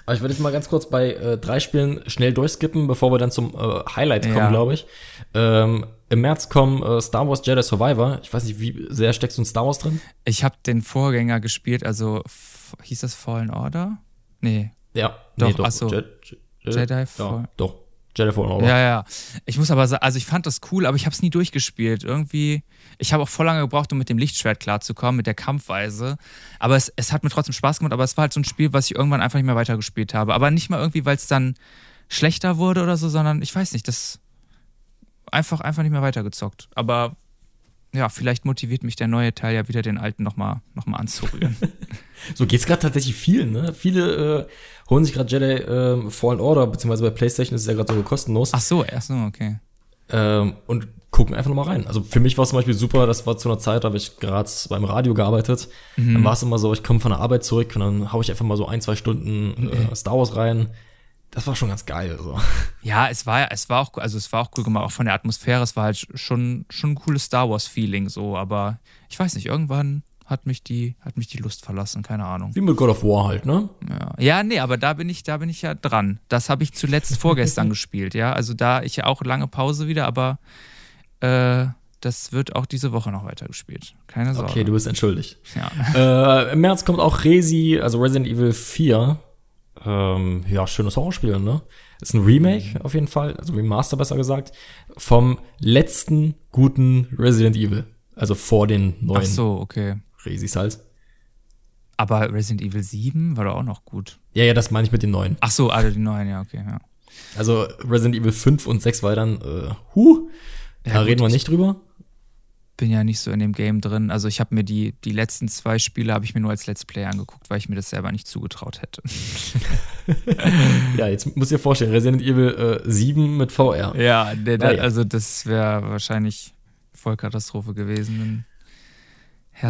Aber ich würde jetzt mal ganz kurz bei äh, drei Spielen schnell durchskippen, bevor wir dann zum äh, Highlight kommen, Ja. glaube ich. Ähm, Im März kommen äh, Star Wars Jedi Survivor. Ich weiß nicht, wie sehr steckst du in Star Wars drin? Ich habe den Vorgänger gespielt, also hieß das Fallen Order? Nee. Ja. Doch, ach so. Je- Je- Jedi ja, Fall- doch. Jedi Fallen Order. Ja, ja. Ich muss aber sagen, also ich fand das cool, aber ich habe es nie durchgespielt. Irgendwie, ich habe auch voll lange gebraucht, um mit dem Lichtschwert klarzukommen, mit der Kampfweise. Aber es, es hat mir trotzdem Spaß gemacht, aber es war halt so ein Spiel, was ich irgendwann einfach nicht mehr weitergespielt habe. Aber nicht mal irgendwie, weil es dann schlechter wurde oder so, sondern ich weiß nicht, das einfach, einfach nicht mehr weitergezockt. Aber ja, vielleicht motiviert mich der neue Teil ja wieder, den alten nochmal noch mal anzurühren. So geht's gerade tatsächlich vielen, ne? Viele äh, holen sich gerade Jedi ähm, Fallen Order, beziehungsweise bei PlayStation ist es ja gerade so kostenlos. Ach so, erst so, okay. ähm, und gucken einfach nochmal rein. Also für mich war es zum Beispiel super, das war zu einer Zeit, da habe ich gerade beim Radio gearbeitet. Mhm. Dann war es immer so, ich komme von der Arbeit zurück und dann hau ich einfach mal so ein, zwei Stunden äh, Star Wars rein. Das war schon ganz geil. So. Ja, es war, es war auch, also es war auch cool gemacht, auch von der Atmosphäre. Es war halt schon, schon ein cooles Star Wars-Feeling so, aber ich weiß nicht, irgendwann hat mich die, hat mich die Lust verlassen, keine Ahnung. Wie mit God of War halt, ne? Ja, ja nee, aber da bin ich, da bin ich ja dran. Das habe ich zuletzt vorgestern gespielt, ja. Also da ich ja auch lange Pause wieder, aber äh, das wird auch diese Woche noch weitergespielt. Keine Sorge. Okay, du bist entschuldigt. ja. Äh, Im März kommt auch Resi, also Resident Evil 4. Ähm, ja, schönes Horrorspiel, ne? Ist ein Remake auf jeden Fall, also Remaster besser gesagt, vom letzten guten Resident Evil. Also vor den neuen Ach so, okay. Resis halt. Aber Resident Evil 7 war doch auch noch gut. Ja, ja, das meine ich mit den neuen. Ach so, alle die neuen, ja, okay, ja. Also Resident Evil 5 und 6 war dann, äh, huh, da Ja, gut, reden wir ich- nicht drüber. Bin ja nicht so in dem Game drin. Also ich habe mir die, die letzten zwei Spiele habe ich mir nur als Let's Play angeguckt, weil ich mir das selber nicht zugetraut hätte. ja, jetzt muss ich dir vorstellen, Resident Evil äh, 7 mit VR. Ja, der, der, ah, ja. also das wäre wahrscheinlich Vollkatastrophe gewesen.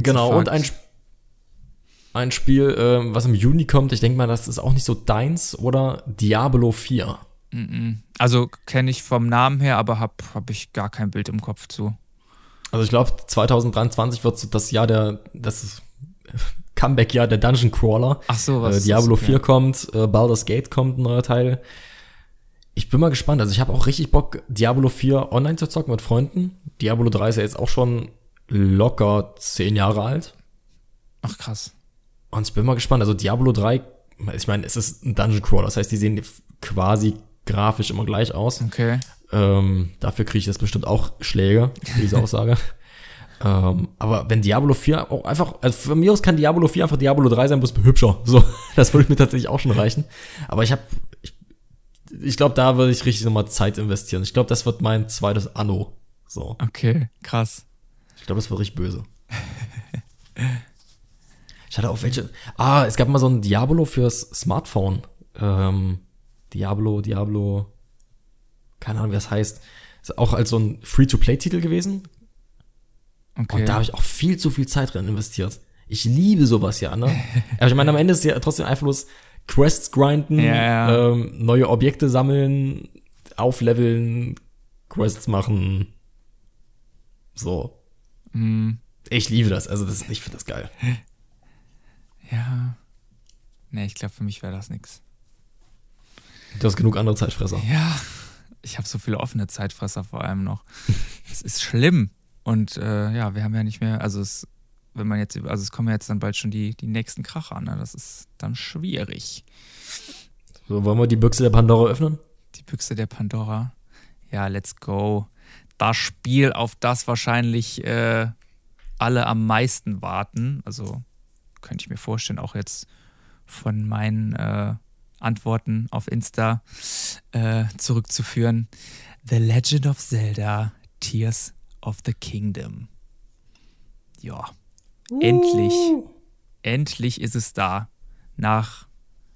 Genau, und ein, ein Spiel, äh, was im Juni kommt, ich denke mal, das ist auch nicht so deins, oder Diablo 4. Also kenne ich vom Namen her, aber habe hab ich gar kein Bild im Kopf zu. Also ich glaube, 2023 wird das Jahr der, das Comeback-Jahr der Dungeon Crawler. Ach so, was äh, Diablo ist, 4 kommt, äh, Baldur's Gate kommt, ein neuer Teil. Ich bin mal gespannt. Also ich habe auch richtig Bock, Diablo 4 online zu zocken mit Freunden. Diablo 3 ist ja jetzt auch schon locker zehn Jahre alt. Ach krass. Und ich bin mal gespannt. Also Diablo 3, ich meine, es ist ein Dungeon Crawler, das heißt, die sehen quasi grafisch immer gleich aus. Okay. Ähm, dafür kriege ich jetzt bestimmt auch Schläge diese Aussage. ähm, aber wenn Diablo 4 auch einfach, also von mir aus kann Diablo 4 einfach Diablo 3 sein, bloß hübscher. So, das würde mir tatsächlich auch schon reichen. Aber ich habe, ich, ich glaube, da würde ich richtig nochmal Zeit investieren. Ich glaube, das wird mein zweites Anno. So. Okay, krass. Ich glaube, das wird richtig böse. ich hatte auch welche. Ah, es gab mal so ein Diablo fürs Smartphone. Ähm, Diablo, Diablo, keine Ahnung, wie das heißt. Ist auch als so ein Free-to-Play-Titel gewesen. Okay. Und da habe ich auch viel zu viel Zeit drin investiert. Ich liebe sowas ja, ne? Aber ich meine, am Ende ist es ja trotzdem einfach bloß Quests grinden, ja. Ähm, neue Objekte sammeln, aufleveln, Quests machen. So. Mhm. Ich liebe das. Also, das, ich finde das geil. Ja. Nee, ich glaube, für mich wäre das nichts. Du hast genug andere Zeitfresser. Ja, ich habe so viele offene Zeitfresser vor allem noch. Es ist schlimm. Und äh, ja, wir haben ja nicht mehr, also es, wenn man jetzt, also es kommen ja jetzt dann bald schon die, die nächsten Kracher, ne? Das ist dann schwierig. So, wollen wir die Büchse der Pandora öffnen? Die Büchse der Pandora. Ja, let's go. Das Spiel, auf das wahrscheinlich äh, alle am meisten warten. Also könnte ich mir vorstellen, auch jetzt von meinen äh, Antworten auf Insta äh, zurückzuführen. The Legend of Zelda Tears of the Kingdom. Ja, uh. endlich. Endlich ist es da. Nach.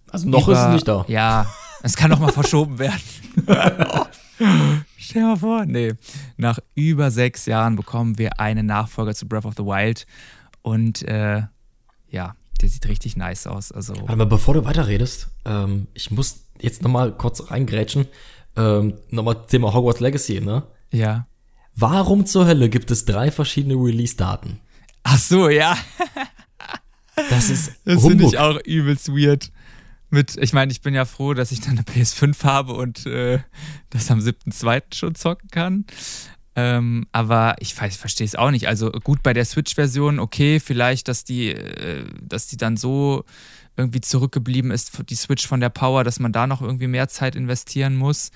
Also noch über, ist es nicht da. Ja, es kann noch mal verschoben werden. Stell dir mal vor. Nee. Nach über sechs Jahren bekommen wir einen Nachfolger zu Breath of the Wild. Und äh, ja, der sieht richtig nice aus. Also Warte mal, bevor du weiterredest, ähm, ich muss jetzt nochmal kurz reingrätschen. Ähm, nochmal Thema Hogwarts Legacy, ne? Ja. Warum zur Hölle gibt es drei verschiedene Release-Daten? Ach so, ja. das ist Das finde ich auch übelst weird. Mit, ich meine, ich bin ja froh, dass ich dann eine PS5 habe und äh, das am 7.2. schon zocken kann. Ähm, aber ich, ich verstehe es auch nicht. Also gut bei der Switch-Version, okay, vielleicht, dass die, äh, dass die dann so irgendwie zurückgeblieben ist, die Switch von der Power, dass man da noch irgendwie mehr Zeit investieren muss.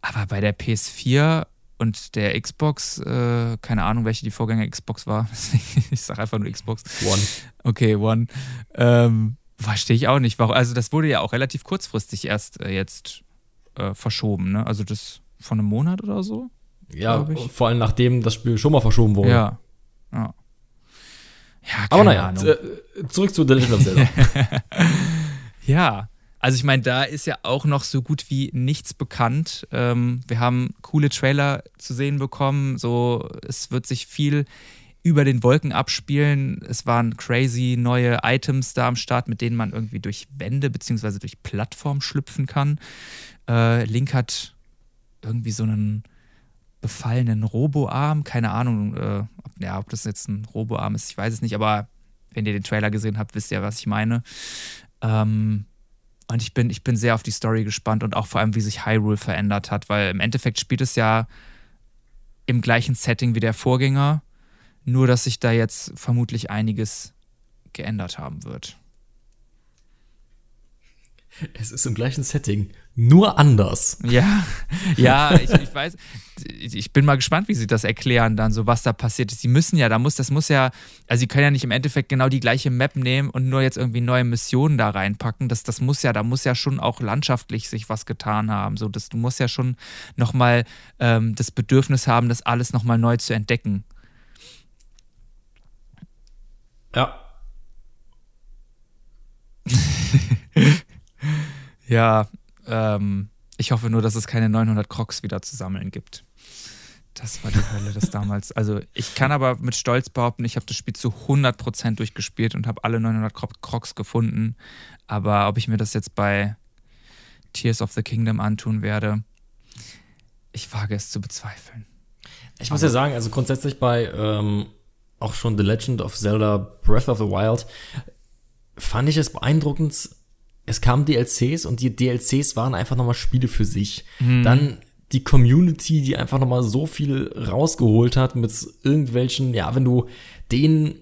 Aber bei der PS4 und der Xbox, äh, keine Ahnung, welche die Vorgänger Xbox war. ich sage einfach nur Xbox. One. Okay, One. Ähm, verstehe ich auch nicht. Warum. Also das wurde ja auch relativ kurzfristig erst äh, jetzt äh, verschoben. Ne? Also das von einem Monat oder so. Ja, vor allem nachdem das Spiel schon mal verschoben wurde. Ja. Ja, ja Aber naja, Ahnung. zurück zu The Legend of Zelda. ja, also ich meine, da ist ja auch noch so gut wie nichts bekannt. Ähm, wir haben coole Trailer zu sehen bekommen. So, es wird sich viel über den Wolken abspielen. Es waren crazy neue Items da am Start, mit denen man irgendwie durch Wände bzw. durch Plattformen schlüpfen kann. Äh, Link hat irgendwie so einen befallenen Roboarm. Keine Ahnung, äh, ob, ja, ob das jetzt ein Roboarm ist, ich weiß es nicht, aber wenn ihr den Trailer gesehen habt, wisst ihr, was ich meine. Ähm, und ich bin, ich bin sehr auf die Story gespannt und auch vor allem, wie sich Hyrule verändert hat, weil im Endeffekt spielt es ja im gleichen Setting wie der Vorgänger, nur dass sich da jetzt vermutlich einiges geändert haben wird. Es ist im gleichen Setting, nur anders. Ja, ja, ich, ich, weiß, ich bin mal gespannt, wie sie das erklären dann, so was da passiert ist. Sie müssen ja, da muss, das muss ja, also sie können ja nicht im Endeffekt genau die gleiche Map nehmen und nur jetzt irgendwie neue Missionen da reinpacken. Das, das muss ja, da muss ja schon auch landschaftlich sich was getan haben. So, das, du musst ja schon nochmal ähm, das Bedürfnis haben, das alles nochmal neu zu entdecken. Ja. ja, ähm, ich hoffe nur, dass es keine 900 Crocs wieder zu sammeln gibt. Das war die Hölle das damals. Also ich kann aber mit Stolz behaupten, ich habe das Spiel zu 100% durchgespielt und habe alle 900 Crocs gefunden. Aber ob ich mir das jetzt bei Tears of the Kingdom antun werde, ich wage es zu bezweifeln. Ich muss aber ja sagen, also grundsätzlich bei ähm, auch schon The Legend of Zelda Breath of the Wild fand ich es beeindruckend. Es kamen DLCs und die DLCs waren einfach nochmal Spiele für sich. Mhm. Dann die Community, die einfach nochmal so viel rausgeholt hat mit irgendwelchen, ja, wenn du den,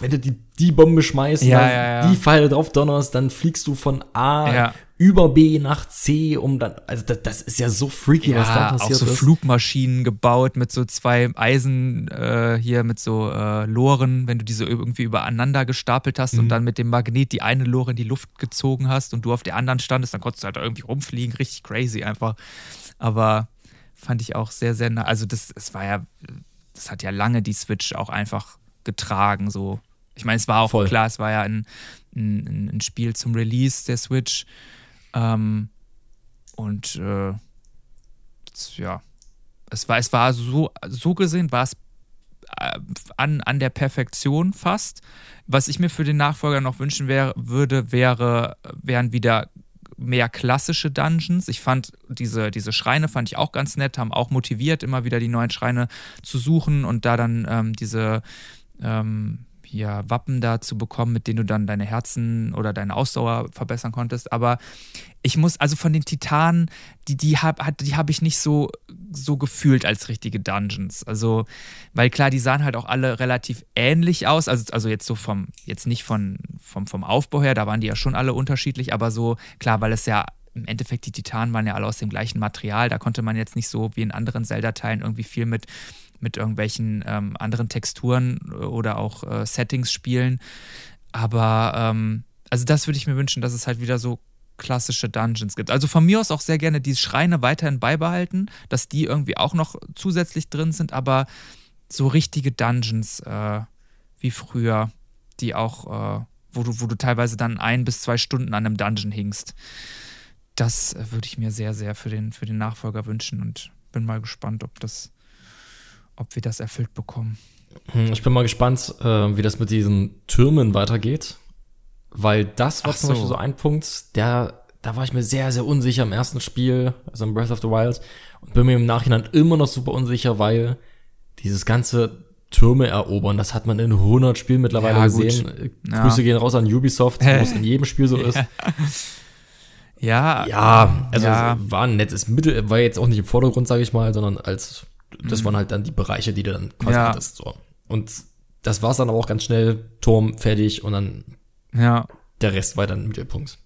wenn du die, die Bombe schmeißt, ja, ja, ja. die Pfeile drauf donnerst, dann fliegst du von A über B nach C, um dann, also das, das ist ja so freaky, was da passiert auch so ist. Flugmaschinen gebaut mit so zwei Eisen äh, hier mit so äh, Loren, wenn du diese irgendwie übereinander gestapelt hast mhm. und dann mit dem Magnet die eine Lore in die Luft gezogen hast und du auf der anderen standest, dann konntest du halt irgendwie rumfliegen, richtig crazy einfach. Aber fand ich auch sehr, sehr nah. Also das, es war ja, das hat ja lange die Switch auch einfach getragen, so. Ich meine, es war auch Voll. klar, es war ja ein, ein, ein Spiel zum Release der Switch. Ähm, und äh, ja, es war, es war so, so gesehen, war es äh, an, an der Perfektion fast. Was ich mir für den Nachfolger noch wünschen wär, würde, wäre, wären wieder mehr klassische Dungeons. Ich fand diese, diese Schreine fand ich auch ganz nett, haben auch motiviert, immer wieder die neuen Schreine zu suchen und da dann ähm, diese ähm, hier Wappen da zu bekommen, mit denen du dann deine Herzen oder deine Ausdauer verbessern konntest. Aber ich muss, also von den Titanen, die, die habe die hab ich nicht so, so gefühlt als richtige Dungeons. Also, weil klar, die sahen halt auch alle relativ ähnlich aus. Also, also jetzt so vom, jetzt nicht von, vom, vom Aufbau her, da waren die ja schon alle unterschiedlich, aber so, klar, weil es ja im Endeffekt die Titanen waren ja alle aus dem gleichen Material. Da konnte man jetzt nicht so wie in anderen Zelda-Teilen irgendwie viel mit mit irgendwelchen ähm, anderen Texturen oder auch äh, Settings spielen. Aber ähm, also das würde ich mir wünschen, dass es halt wieder so klassische Dungeons gibt. Also von mir aus auch sehr gerne die Schreine weiterhin beibehalten, dass die irgendwie auch noch zusätzlich drin sind, aber so richtige Dungeons äh, wie früher, die auch, äh, wo, du, wo du teilweise dann ein bis zwei Stunden an einem Dungeon hingst. Das äh, würde ich mir sehr, sehr für den, für den Nachfolger wünschen und bin mal gespannt, ob das ob wir das erfüllt bekommen. Hm, ich bin mal gespannt, äh, wie das mit diesen Türmen weitergeht. Weil das war Ach zum so. Beispiel so ein Punkt, der, da war ich mir sehr, sehr unsicher im ersten Spiel, also im Breath of the Wild. Und bin mir im Nachhinein immer noch super unsicher, weil dieses ganze Türme erobern, das hat man in 100 Spielen mittlerweile ja, gesehen. Ja. Grüße gehen raus an Ubisoft, wo es in jedem Spiel so ist. Ja. Ja, also ja. war ein nettes Mittel, war jetzt auch nicht im Vordergrund, sage ich mal, sondern als das mhm. waren halt dann die Bereiche, die du dann quasi ja. hattest. So. Und das war es dann aber auch ganz schnell, Turm fertig und dann ja. der Rest war dann Mittelpunkt.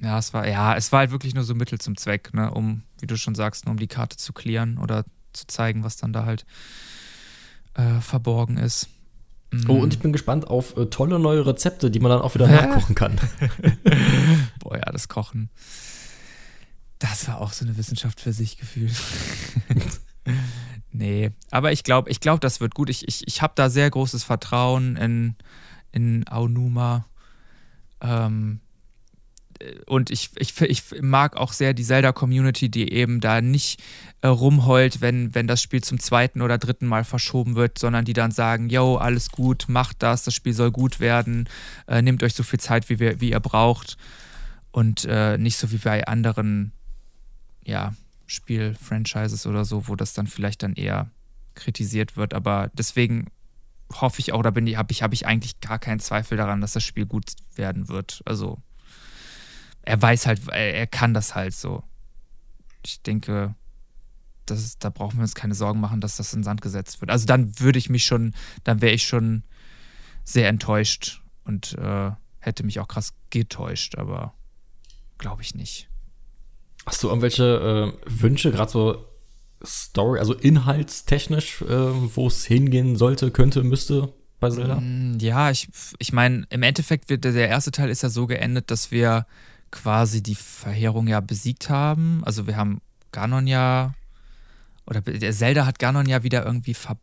Ja, es war, ja, es war halt wirklich nur so Mittel zum Zweck, ne, um, wie du schon sagst, nur um die Karte zu klären oder zu zeigen, was dann da halt äh, verborgen ist. Mhm. Oh, und ich bin gespannt auf äh, tolle neue Rezepte, die man dann auch wieder nachkochen kann. Boah, ja, das Kochen. Das war auch so eine Wissenschaft für sich gefühlt. Nee, aber ich glaube, ich glaube, das wird gut. Ich, ich, ich habe da sehr großes Vertrauen in, in Aonuma. Ähm, und ich, ich, ich mag auch sehr die Zelda-Community, die eben da nicht äh, rumheult, wenn, wenn das Spiel zum zweiten oder dritten Mal verschoben wird, sondern die dann sagen, yo, alles gut, macht das, das Spiel soll gut werden, äh, nehmt euch so viel Zeit, wie, wir, wie ihr braucht. Und äh, nicht so wie bei anderen, ja, Spiel-Franchises oder so, wo das dann vielleicht dann eher kritisiert wird. Aber deswegen hoffe ich auch, da bin ich, habe ich, hab ich eigentlich gar keinen Zweifel daran, dass das Spiel gut werden wird. Also er weiß halt, er, er kann das halt so. Ich denke, das da brauchen wir uns keine Sorgen machen, dass das in Sand gesetzt wird. Also dann würde ich mich schon, dann wäre ich schon sehr enttäuscht und äh, hätte mich auch krass getäuscht, aber glaube ich nicht. Hast du irgendwelche äh, Wünsche, gerade so Story, also inhaltstechnisch, äh, wo es hingehen sollte, könnte, müsste bei Zelda? Mm, ja, ich, ich meine, im Endeffekt wird der erste Teil ist ja so geendet, dass wir quasi die Verheerung ja besiegt haben. Also wir haben Ganon ja, oder der Zelda hat Ganon ja wieder irgendwie ver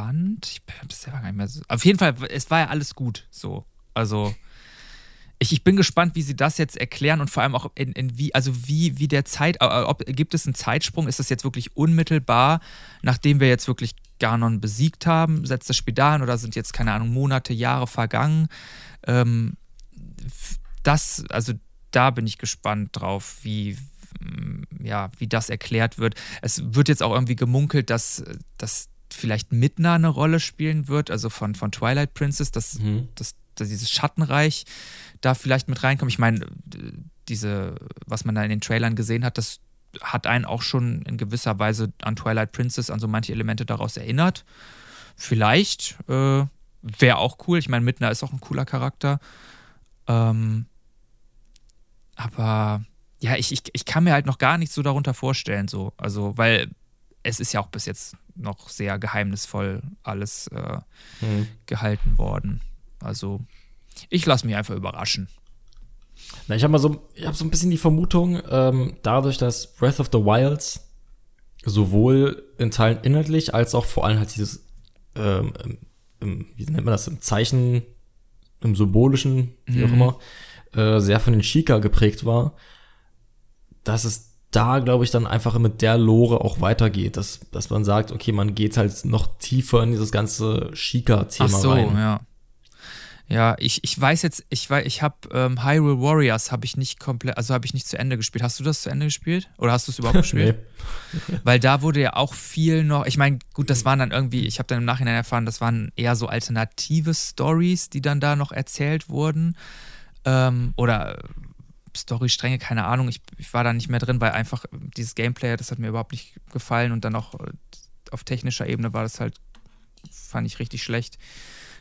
gespannt. Ich bin das selber gar nicht mehr so. Auf jeden Fall, es war ja alles gut so. Also ich, ich bin gespannt, wie sie das jetzt erklären und vor allem auch in, in wie, also wie, wie der Zeit, äh, ob gibt es einen Zeitsprung? Ist das jetzt wirklich unmittelbar, nachdem wir jetzt wirklich Ganon besiegt haben? Setzt das Spiel da an oder sind jetzt, keine Ahnung, Monate, Jahre vergangen? Ähm, das, also da bin ich gespannt drauf, wie, ja, wie das erklärt wird. Es wird jetzt auch irgendwie gemunkelt, dass, dass vielleicht Midna eine Rolle spielen wird, also von, von Twilight Princess, dass, mhm. dass, dass dieses Schattenreich da vielleicht mit reinkommt. Ich meine, diese, was man da in den Trailern gesehen hat, das hat einen auch schon in gewisser Weise an Twilight Princess, an so manche Elemente daraus erinnert. Vielleicht äh, wäre auch cool. Ich meine, Midna ist auch ein cooler Charakter. Ähm, aber ja, ich, ich, ich kann mir halt noch gar nichts so darunter vorstellen, so. Also, weil es ist ja auch bis jetzt noch sehr geheimnisvoll alles äh, mhm. gehalten worden. Also, ich lasse mich einfach überraschen. Na, ich habe mal so, ich habe so ein bisschen die Vermutung, ähm, dadurch, dass Breath of the Wilds sowohl in Teilen inhaltlich als auch vor allem halt dieses, ähm, im, wie nennt man das, im Zeichen, im symbolischen, wie auch mhm. immer, äh, sehr von den Chica geprägt war, dass es da, glaube ich, dann einfach mit der Lore auch weitergeht, dass, dass man sagt, okay, man geht halt noch tiefer in dieses ganze Chica-Thema Ach so, rein. ja. Ja, ich, ich weiß jetzt, ich weiß, ich habe ähm, Hyrule Warriors habe ich nicht komplett, also habe ich nicht zu Ende gespielt. Hast du das zu Ende gespielt? Oder hast du es überhaupt gespielt? nee. Weil da wurde ja auch viel noch, ich meine, gut, das waren dann irgendwie, ich habe dann im Nachhinein erfahren, das waren eher so alternative Stories, die dann da noch erzählt wurden. Ähm, oder Storystränge, keine Ahnung. Ich, ich, war da nicht mehr drin, weil einfach dieses Gameplay, das hat mir überhaupt nicht gefallen und dann auch äh, auf technischer Ebene war das halt, fand ich richtig schlecht.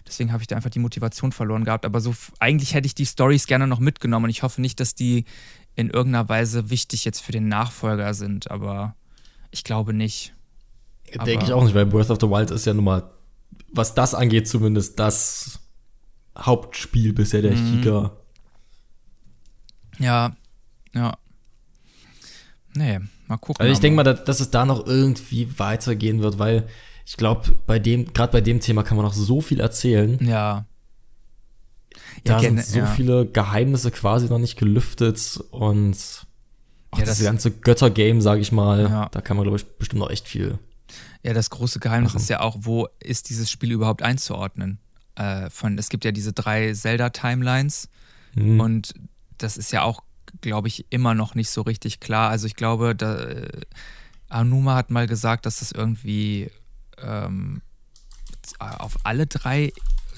Deswegen habe ich da einfach die Motivation verloren gehabt. Aber so eigentlich hätte ich die Stories gerne noch mitgenommen und ich hoffe nicht, dass die in irgendeiner Weise wichtig jetzt für den Nachfolger sind, aber ich glaube nicht. Denke ich auch nicht, weil Breath of the Wild ist ja nun mal, was das angeht, zumindest das Hauptspiel bisher der mhm. Chica. Ja, ja. Nee, mal gucken. Also ich denke mal, dass, dass es da noch irgendwie weitergehen wird, weil ich glaube, bei dem, gerade bei dem Thema kann man noch so viel erzählen. Ja. Da ja, sind so ja. viele Geheimnisse quasi noch nicht gelüftet und auch ja, das, das ganze Götter-Game, sage ich mal, ja. da kann man, glaube ich, bestimmt noch echt viel. Ja, das große Geheimnis machen. ist ja auch, wo ist dieses Spiel überhaupt einzuordnen? Äh, von, es gibt ja diese drei Zelda-Timelines mhm. und das ist ja auch, glaube ich, immer noch nicht so richtig klar. Also ich glaube, da, äh, Anuma hat mal gesagt, dass das irgendwie ähm, auf alle drei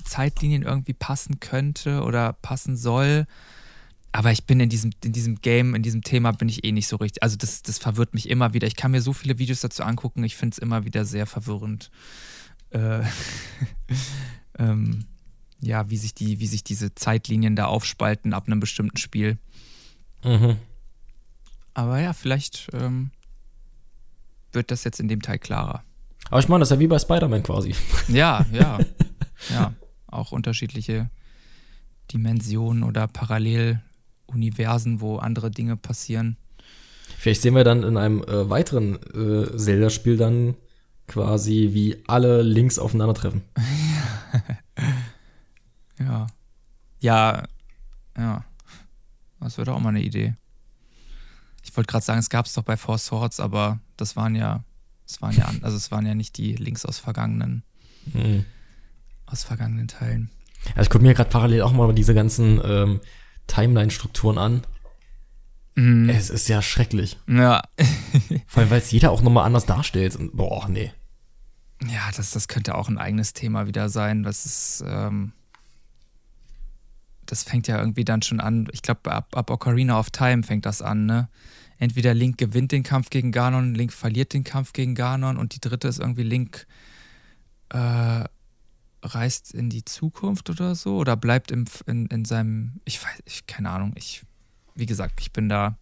Zeitlinien irgendwie passen könnte oder passen soll. Aber ich bin in diesem, in diesem Game, in diesem Thema bin ich eh nicht so richtig. Also das, das verwirrt mich immer wieder. Ich kann mir so viele Videos dazu angucken. Ich finde es immer wieder sehr verwirrend. Äh, ähm, ja, wie sich, die, wie sich diese Zeitlinien da aufspalten ab einem bestimmten Spiel. Mhm. Aber ja, vielleicht ähm, wird das jetzt in dem Teil klarer. Aber ich meine, das ist ja wie bei Spider-Man quasi. Ja, ja. ja. Auch unterschiedliche Dimensionen oder Paralleluniversen, wo andere Dinge passieren. Vielleicht sehen wir dann in einem äh, weiteren äh, Zelda-Spiel dann quasi, wie alle Links aufeinandertreffen. ja. Ja. Ja. Das wäre doch auch mal eine Idee. Ich wollte gerade sagen, es gab es doch bei Four Swords, aber das waren ja es waren ja, also es waren ja nicht die Links aus vergangenen, mhm. aus vergangenen Teilen. Also ich gucke mir gerade parallel auch mal diese ganzen ähm, Timeline-Strukturen an. Mhm. Es ist ja schrecklich. Ja. Vor allem, weil es jeder auch nochmal anders darstellt. Und, boah, nee. Ja, das, das könnte auch ein eigenes Thema wieder sein. Das ist, ähm, das fängt ja irgendwie dann schon an. Ich glaube, ab, ab Ocarina of Time fängt das an, ne? Entweder Link gewinnt den Kampf gegen Ganon, Link verliert den Kampf gegen Ganon und die dritte ist irgendwie Link äh, reist in die Zukunft oder so oder bleibt im, in, in seinem, ich weiß, ich, keine Ahnung, ich, wie gesagt, ich bin da,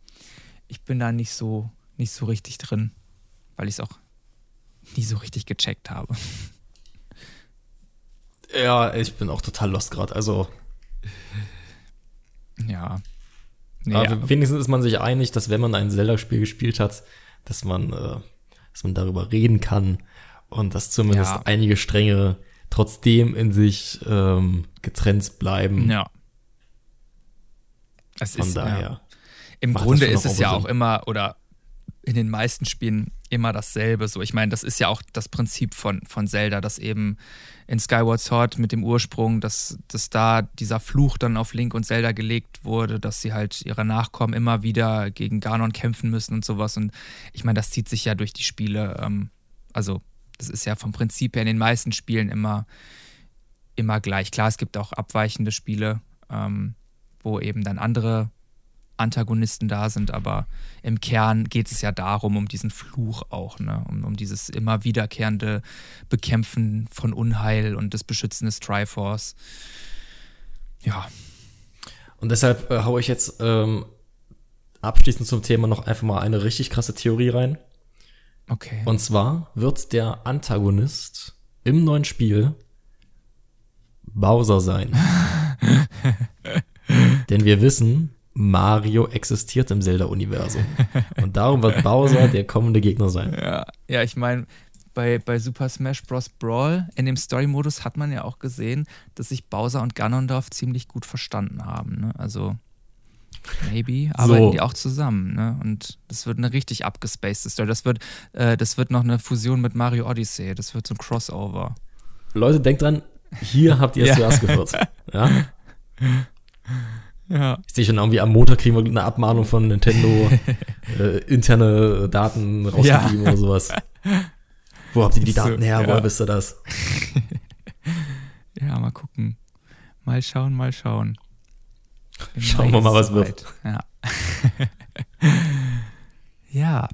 ich bin da nicht so, nicht so richtig drin, weil ich es auch nie so richtig gecheckt habe. Ja, ich bin auch total lost gerade, also. Ja. Nee, Aber ja. wenigstens ist man sich einig, dass wenn man ein Zelda-Spiel gespielt hat, dass man, äh, dass man darüber reden kann und dass zumindest Ja. einige Stränge trotzdem in sich ähm, getrennt bleiben. Ja. Es Von ist, daher. Ja. Im Grunde ist es ja Sinn. auch immer, oder in den meisten Spielen immer dasselbe. So, ich meine, das ist ja auch das Prinzip von, von Zelda, dass eben in Skyward Sword mit dem Ursprung, dass, dass da dieser Fluch dann auf Link und Zelda gelegt wurde, dass sie halt ihre Nachkommen immer wieder gegen Ganon kämpfen müssen und sowas. Und ich meine, das zieht sich ja durch die Spiele. Ähm, also, das ist ja vom Prinzip her in den meisten Spielen immer, immer gleich. Klar, es gibt auch abweichende Spiele, ähm, wo eben dann andere Antagonisten da sind, aber im Kern geht es ja darum, um diesen Fluch auch, ne? um, um dieses immer wiederkehrende Bekämpfen von Unheil und das Beschützen des Triforce. Ja, Und deshalb äh, haue ich jetzt ähm, abschließend zum Thema noch einfach mal eine richtig krasse Theorie rein. okay. Und zwar wird der Antagonist im neuen Spiel Bowser sein. Denn wir wissen, Mario existiert im Zelda-Universum. Und darum wird Bowser der kommende Gegner sein. Ja, ja ich meine, bei, bei Super Smash Bros. Brawl in dem Story-Modus hat man ja auch gesehen, dass sich Bowser und Ganondorf ziemlich gut verstanden haben. Ne? Also, maybe arbeiten die auch zusammen. Ne? Und das wird eine richtig abgespacede Story. Das wird, äh, das wird noch eine Fusion mit Mario Odyssey. Das wird so ein Crossover. Leute, denkt dran, hier habt ihr es Ja. zuerst gehört. Ja? Ja. Ich sehe schon irgendwie am Montag kriegen wir eine Abmahnung von Nintendo, äh, interne Daten rausgegeben oder sowas. Wo habt ihr die So, Daten her? ja. Woher wisst ihr das? Ja, mal gucken. Mal schauen, mal schauen. Im Schauen wir mal, was wird. Ja. ja.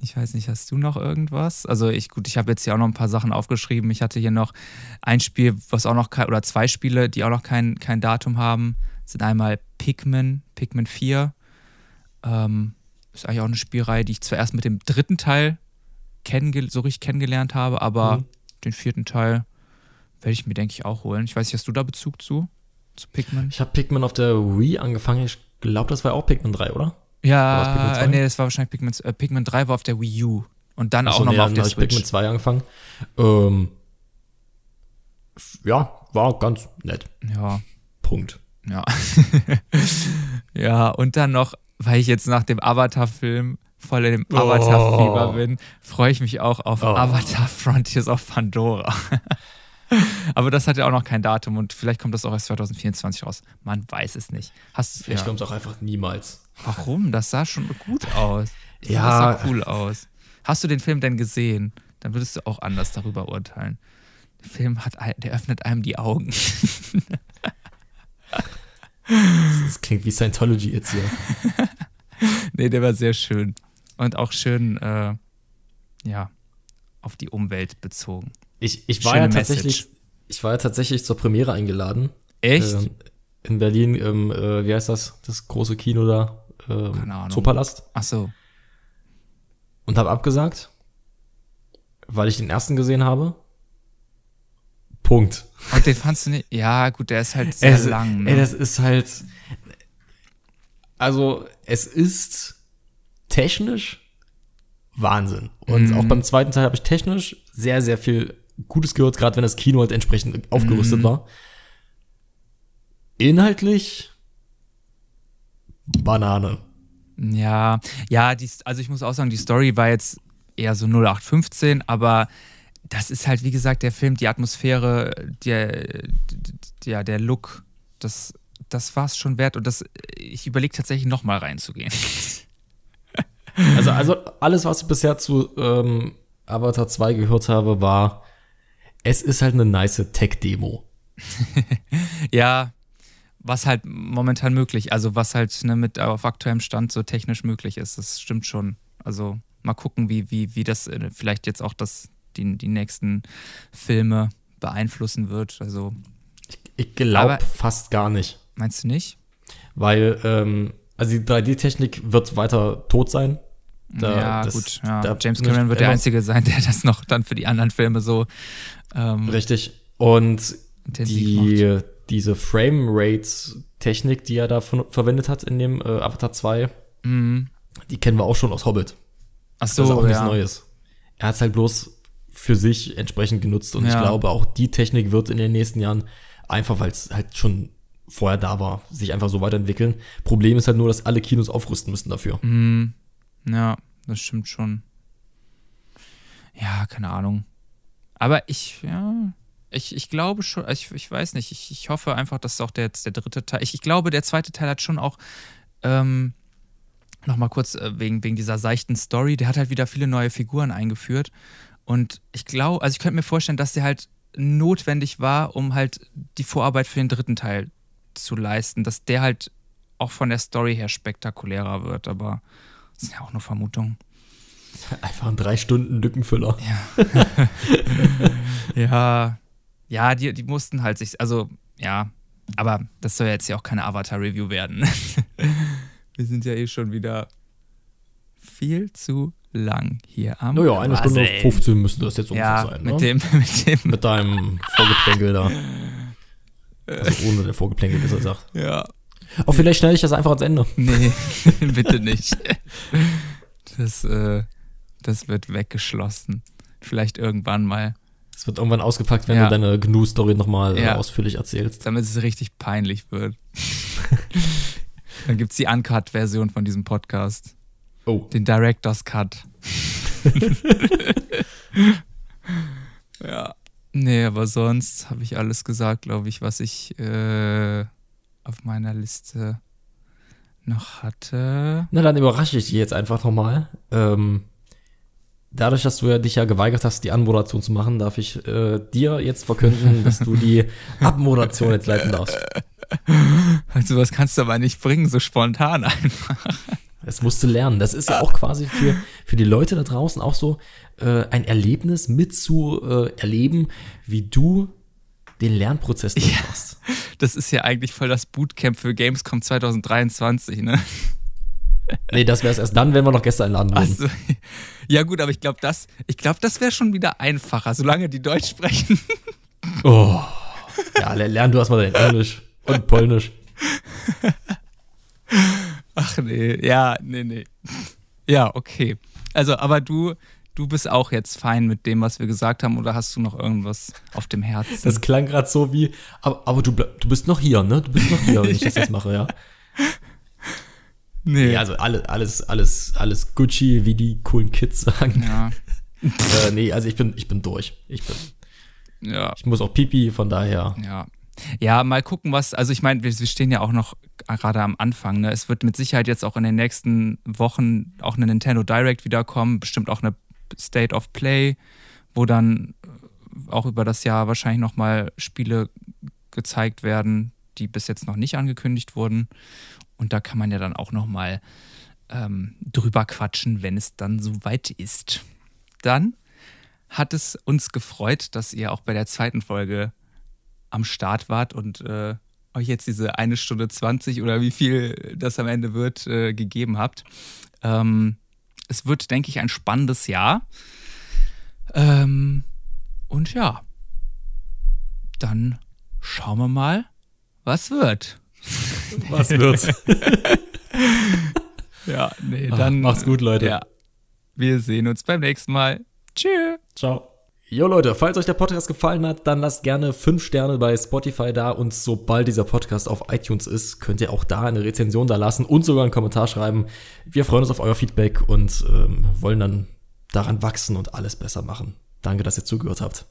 Ich weiß nicht, hast du noch irgendwas? Also ich, gut, ich habe jetzt hier auch noch ein paar Sachen aufgeschrieben. Ich hatte hier noch ein Spiel, was auch noch kein, oder zwei Spiele, die auch noch kein, kein Datum haben. Sind einmal Pikmin, Pikmin 4. Ähm, ist eigentlich auch eine Spielreihe, die ich zuerst mit dem dritten Teil so richtig kennengelernt habe, aber Mhm. den vierten Teil werde ich mir, denke ich, auch holen. Ich weiß nicht, hast du da Bezug zu? Zu Pikmin? Ich habe Pikmin auf der Wii angefangen. Ich glaube, das war auch Pikmin 3, oder? Ja, 2? nee, das war wahrscheinlich Pikmin, äh, Pikmin 3 war auf der Wii U. Und dann Ach auch so, nee, nochmal auf der hab ich Pikmin Switch. 2 angefangen. Ähm, ja, war ganz nett. Ja, Punkt. Ja. ja, und dann noch, weil ich jetzt nach dem Avatar-Film voll in dem Oh. Avatar-Fieber bin, freue ich mich auch auf Oh. Avatar Frontiers of Pandora. Aber das hat ja auch noch kein Datum und vielleicht kommt das auch erst 2024 raus. Man weiß es nicht. Hast Vielleicht ja. kommt es auch einfach niemals. Warum? Das sah schon gut aus. Ja. Das sah cool aus. Hast du den Film denn gesehen? Dann würdest du auch anders darüber urteilen. Der Film hat, der öffnet einem die Augen. Das klingt wie Scientology jetzt hier. nee, der war sehr schön. Und auch schön, äh, ja, auf die Umwelt bezogen. Ich, ich war Schöne ja tatsächlich, Message. ich war ja tatsächlich zur Premiere eingeladen. Echt? Ähm, in Berlin, im, äh, wie heißt das, das große Kino da? Ähm, Keine Ahnung. Zoopalast. Ach so. Und habe abgesagt, weil ich den ersten gesehen habe. Punkt. Und den fandst du nicht? Ja, gut, der ist halt sehr Es- lang. Ne? Ey, das ist halt. Also, es ist technisch Wahnsinn. Und Mhm. auch beim zweiten Teil habe ich technisch sehr, sehr viel Gutes gehört, gerade wenn das Kino halt entsprechend aufgerüstet Mhm. war. Inhaltlich Banane. Ja, ja, die, also ich muss auch sagen, die Story war jetzt eher so 0815, aber das ist halt, wie gesagt, der Film, die Atmosphäre, der, der, der Look, das, das war es schon wert und das, ich überlege tatsächlich nochmal reinzugehen. Also, also alles, was ich bisher zu ähm, Avatar 2 gehört habe, war, es ist halt eine nice Tech-Demo. ja, was halt momentan möglich, also was halt ne, mit auf aktuellem Stand so technisch möglich ist, das stimmt schon. Also mal gucken, wie, wie, wie das äh, vielleicht jetzt auch das, die, die nächsten Filme beeinflussen wird. Also Ich glaube Aber- fast gar nicht. meinst du nicht? Weil, ähm, also die 3D-Technik wird weiter tot sein. Da- ja, das- gut. Ja. da- James Cameron wird der Einzige sein, der das noch dann für die anderen Filme so ähm, Richtig. Und macht. die, diese Frame-Rate-Technik, die er da von, verwendet hat in dem äh, Avatar 2, Mhm. die kennen wir auch schon aus Hobbit. Ach Das ist auch so, nichts ja. Neues. Er hat es halt bloß für sich entsprechend genutzt. Und Ja. ich glaube, auch die Technik wird in den nächsten Jahren einfach, weil es halt schon vorher da war, sich einfach so weiterentwickeln. Problem ist halt nur, dass alle Kinos aufrüsten müssen dafür. Hm, ja, das stimmt schon. Ja, keine Ahnung. Aber ich, ja, ich, ich glaube schon, ich, ich weiß nicht, ich, ich hoffe einfach, dass auch der, jetzt der dritte Teil, ich, ich glaube, der zweite Teil hat schon auch, ähm, nochmal kurz äh, wegen, wegen dieser seichten Story, der hat halt wieder viele neue Figuren eingeführt. Und ich glaube, also ich könnte mir vorstellen, dass der halt notwendig war, um halt die Vorarbeit für den dritten Teil zu leisten, dass der halt auch von der Story her spektakulärer wird, aber das sind ja auch nur Vermutungen. Einfach ein drei Stunden Lückenfüller. Ja, ja, die, die mussten halt sich, also ja, aber das soll jetzt ja auch keine Avatar-Review werden. Wir sind ja eh schon wieder viel zu lang hier am Naja, eine Stunde Quasseln. 15 müsste das jetzt ungefähr Ja, sein. mit ne? dem, mit dem, Mit deinem Vorgeplänkel da. Also ohne der Vorgeplänkel, besser gesagt. ja. Oh, vielleicht schneide ich das einfach ans Ende. Nee, bitte nicht. Das, äh, das wird weggeschlossen. Vielleicht irgendwann mal, Es wird irgendwann ausgepackt, wenn Ja. du deine GNU-Story nochmal äh, Ja. ausführlich erzählst. damit es richtig peinlich wird. Dann gibt es die Uncut-Version von diesem Podcast. Oh. Den Director's Cut. ja. Nee, aber sonst habe ich alles gesagt, glaube ich, was ich äh, auf meiner Liste noch hatte. Na, dann überrasche ich dich jetzt einfach nochmal. Ähm, dadurch, dass du ja dich ja geweigert hast, die Anmoderation zu machen, darf ich äh, dir jetzt verkünden, dass du die Abmoderation jetzt leiten darfst. Also was kannst du aber nicht bringen, so spontan einfach. Das musst du lernen. Das ist ja auch quasi für, für die Leute da draußen auch so äh, ein Erlebnis mit zu äh, erleben, wie du den Lernprozess durchmachst. Das ist ja eigentlich voll das Bootcamp für Gamescom 2023, ne? Nee, das wäre es erst dann, wenn wir noch Gäste einladen würden. Also, ja gut, aber ich glaube, das, ich glaube, das wäre schon wieder einfacher, solange die Deutsch sprechen. Oh. Ja, le- lern du erstmal dein Englisch und Polnisch. Ach nee, ja, nee, nee. Ja, okay. Also, aber du, du bist auch jetzt fein mit dem, was wir gesagt haben, oder hast du noch irgendwas auf dem Herzen? Das klang gerade so wie, aber, aber du, du bist noch hier, ne? Du bist noch hier, wenn ich das jetzt mache, ja. nee. Ja, also alle, alles, alles, alles Gucci, wie die coolen Kids sagen. ja, äh, nee, also ich bin, ich bin durch. Ich bin, ja, ich muss auch Pipi, von daher. ja. Ja, mal gucken, was, also ich meine, wir, wir stehen ja auch noch gerade am Anfang. Ne? Es wird mit Sicherheit jetzt auch in den nächsten Wochen auch eine Nintendo Direct wiederkommen, bestimmt auch eine State of Play, wo dann äh, auch über das Jahr wahrscheinlich nochmal Spiele gezeigt werden, die bis jetzt noch nicht angekündigt wurden. Und da kann man ja dann auch nochmal ähm, drüber quatschen, wenn es dann soweit ist. Dann hat es uns gefreut, dass ihr auch bei der zweiten Folge am Start wart und äh, euch jetzt diese eine Stunde 20 oder wie viel das am Ende wird, äh, gegeben habt. Ähm, es wird, denke ich, ein spannendes Jahr. Ähm, und ja, dann schauen wir mal, was wird. Was wird? Ja, nee, dann. macht's gut, Leute. Ja. Wir sehen uns beim nächsten Mal. Tschüss. Ciao. Jo Leute, falls euch der Podcast gefallen hat, dann lasst gerne 5 Sterne bei Spotify da und sobald dieser Podcast auf iTunes ist, könnt ihr auch da eine Rezension da lassen und sogar einen Kommentar schreiben. Wir freuen uns auf euer Feedback und ähm, wollen dann daran wachsen und alles besser machen. Danke, dass ihr zugehört habt.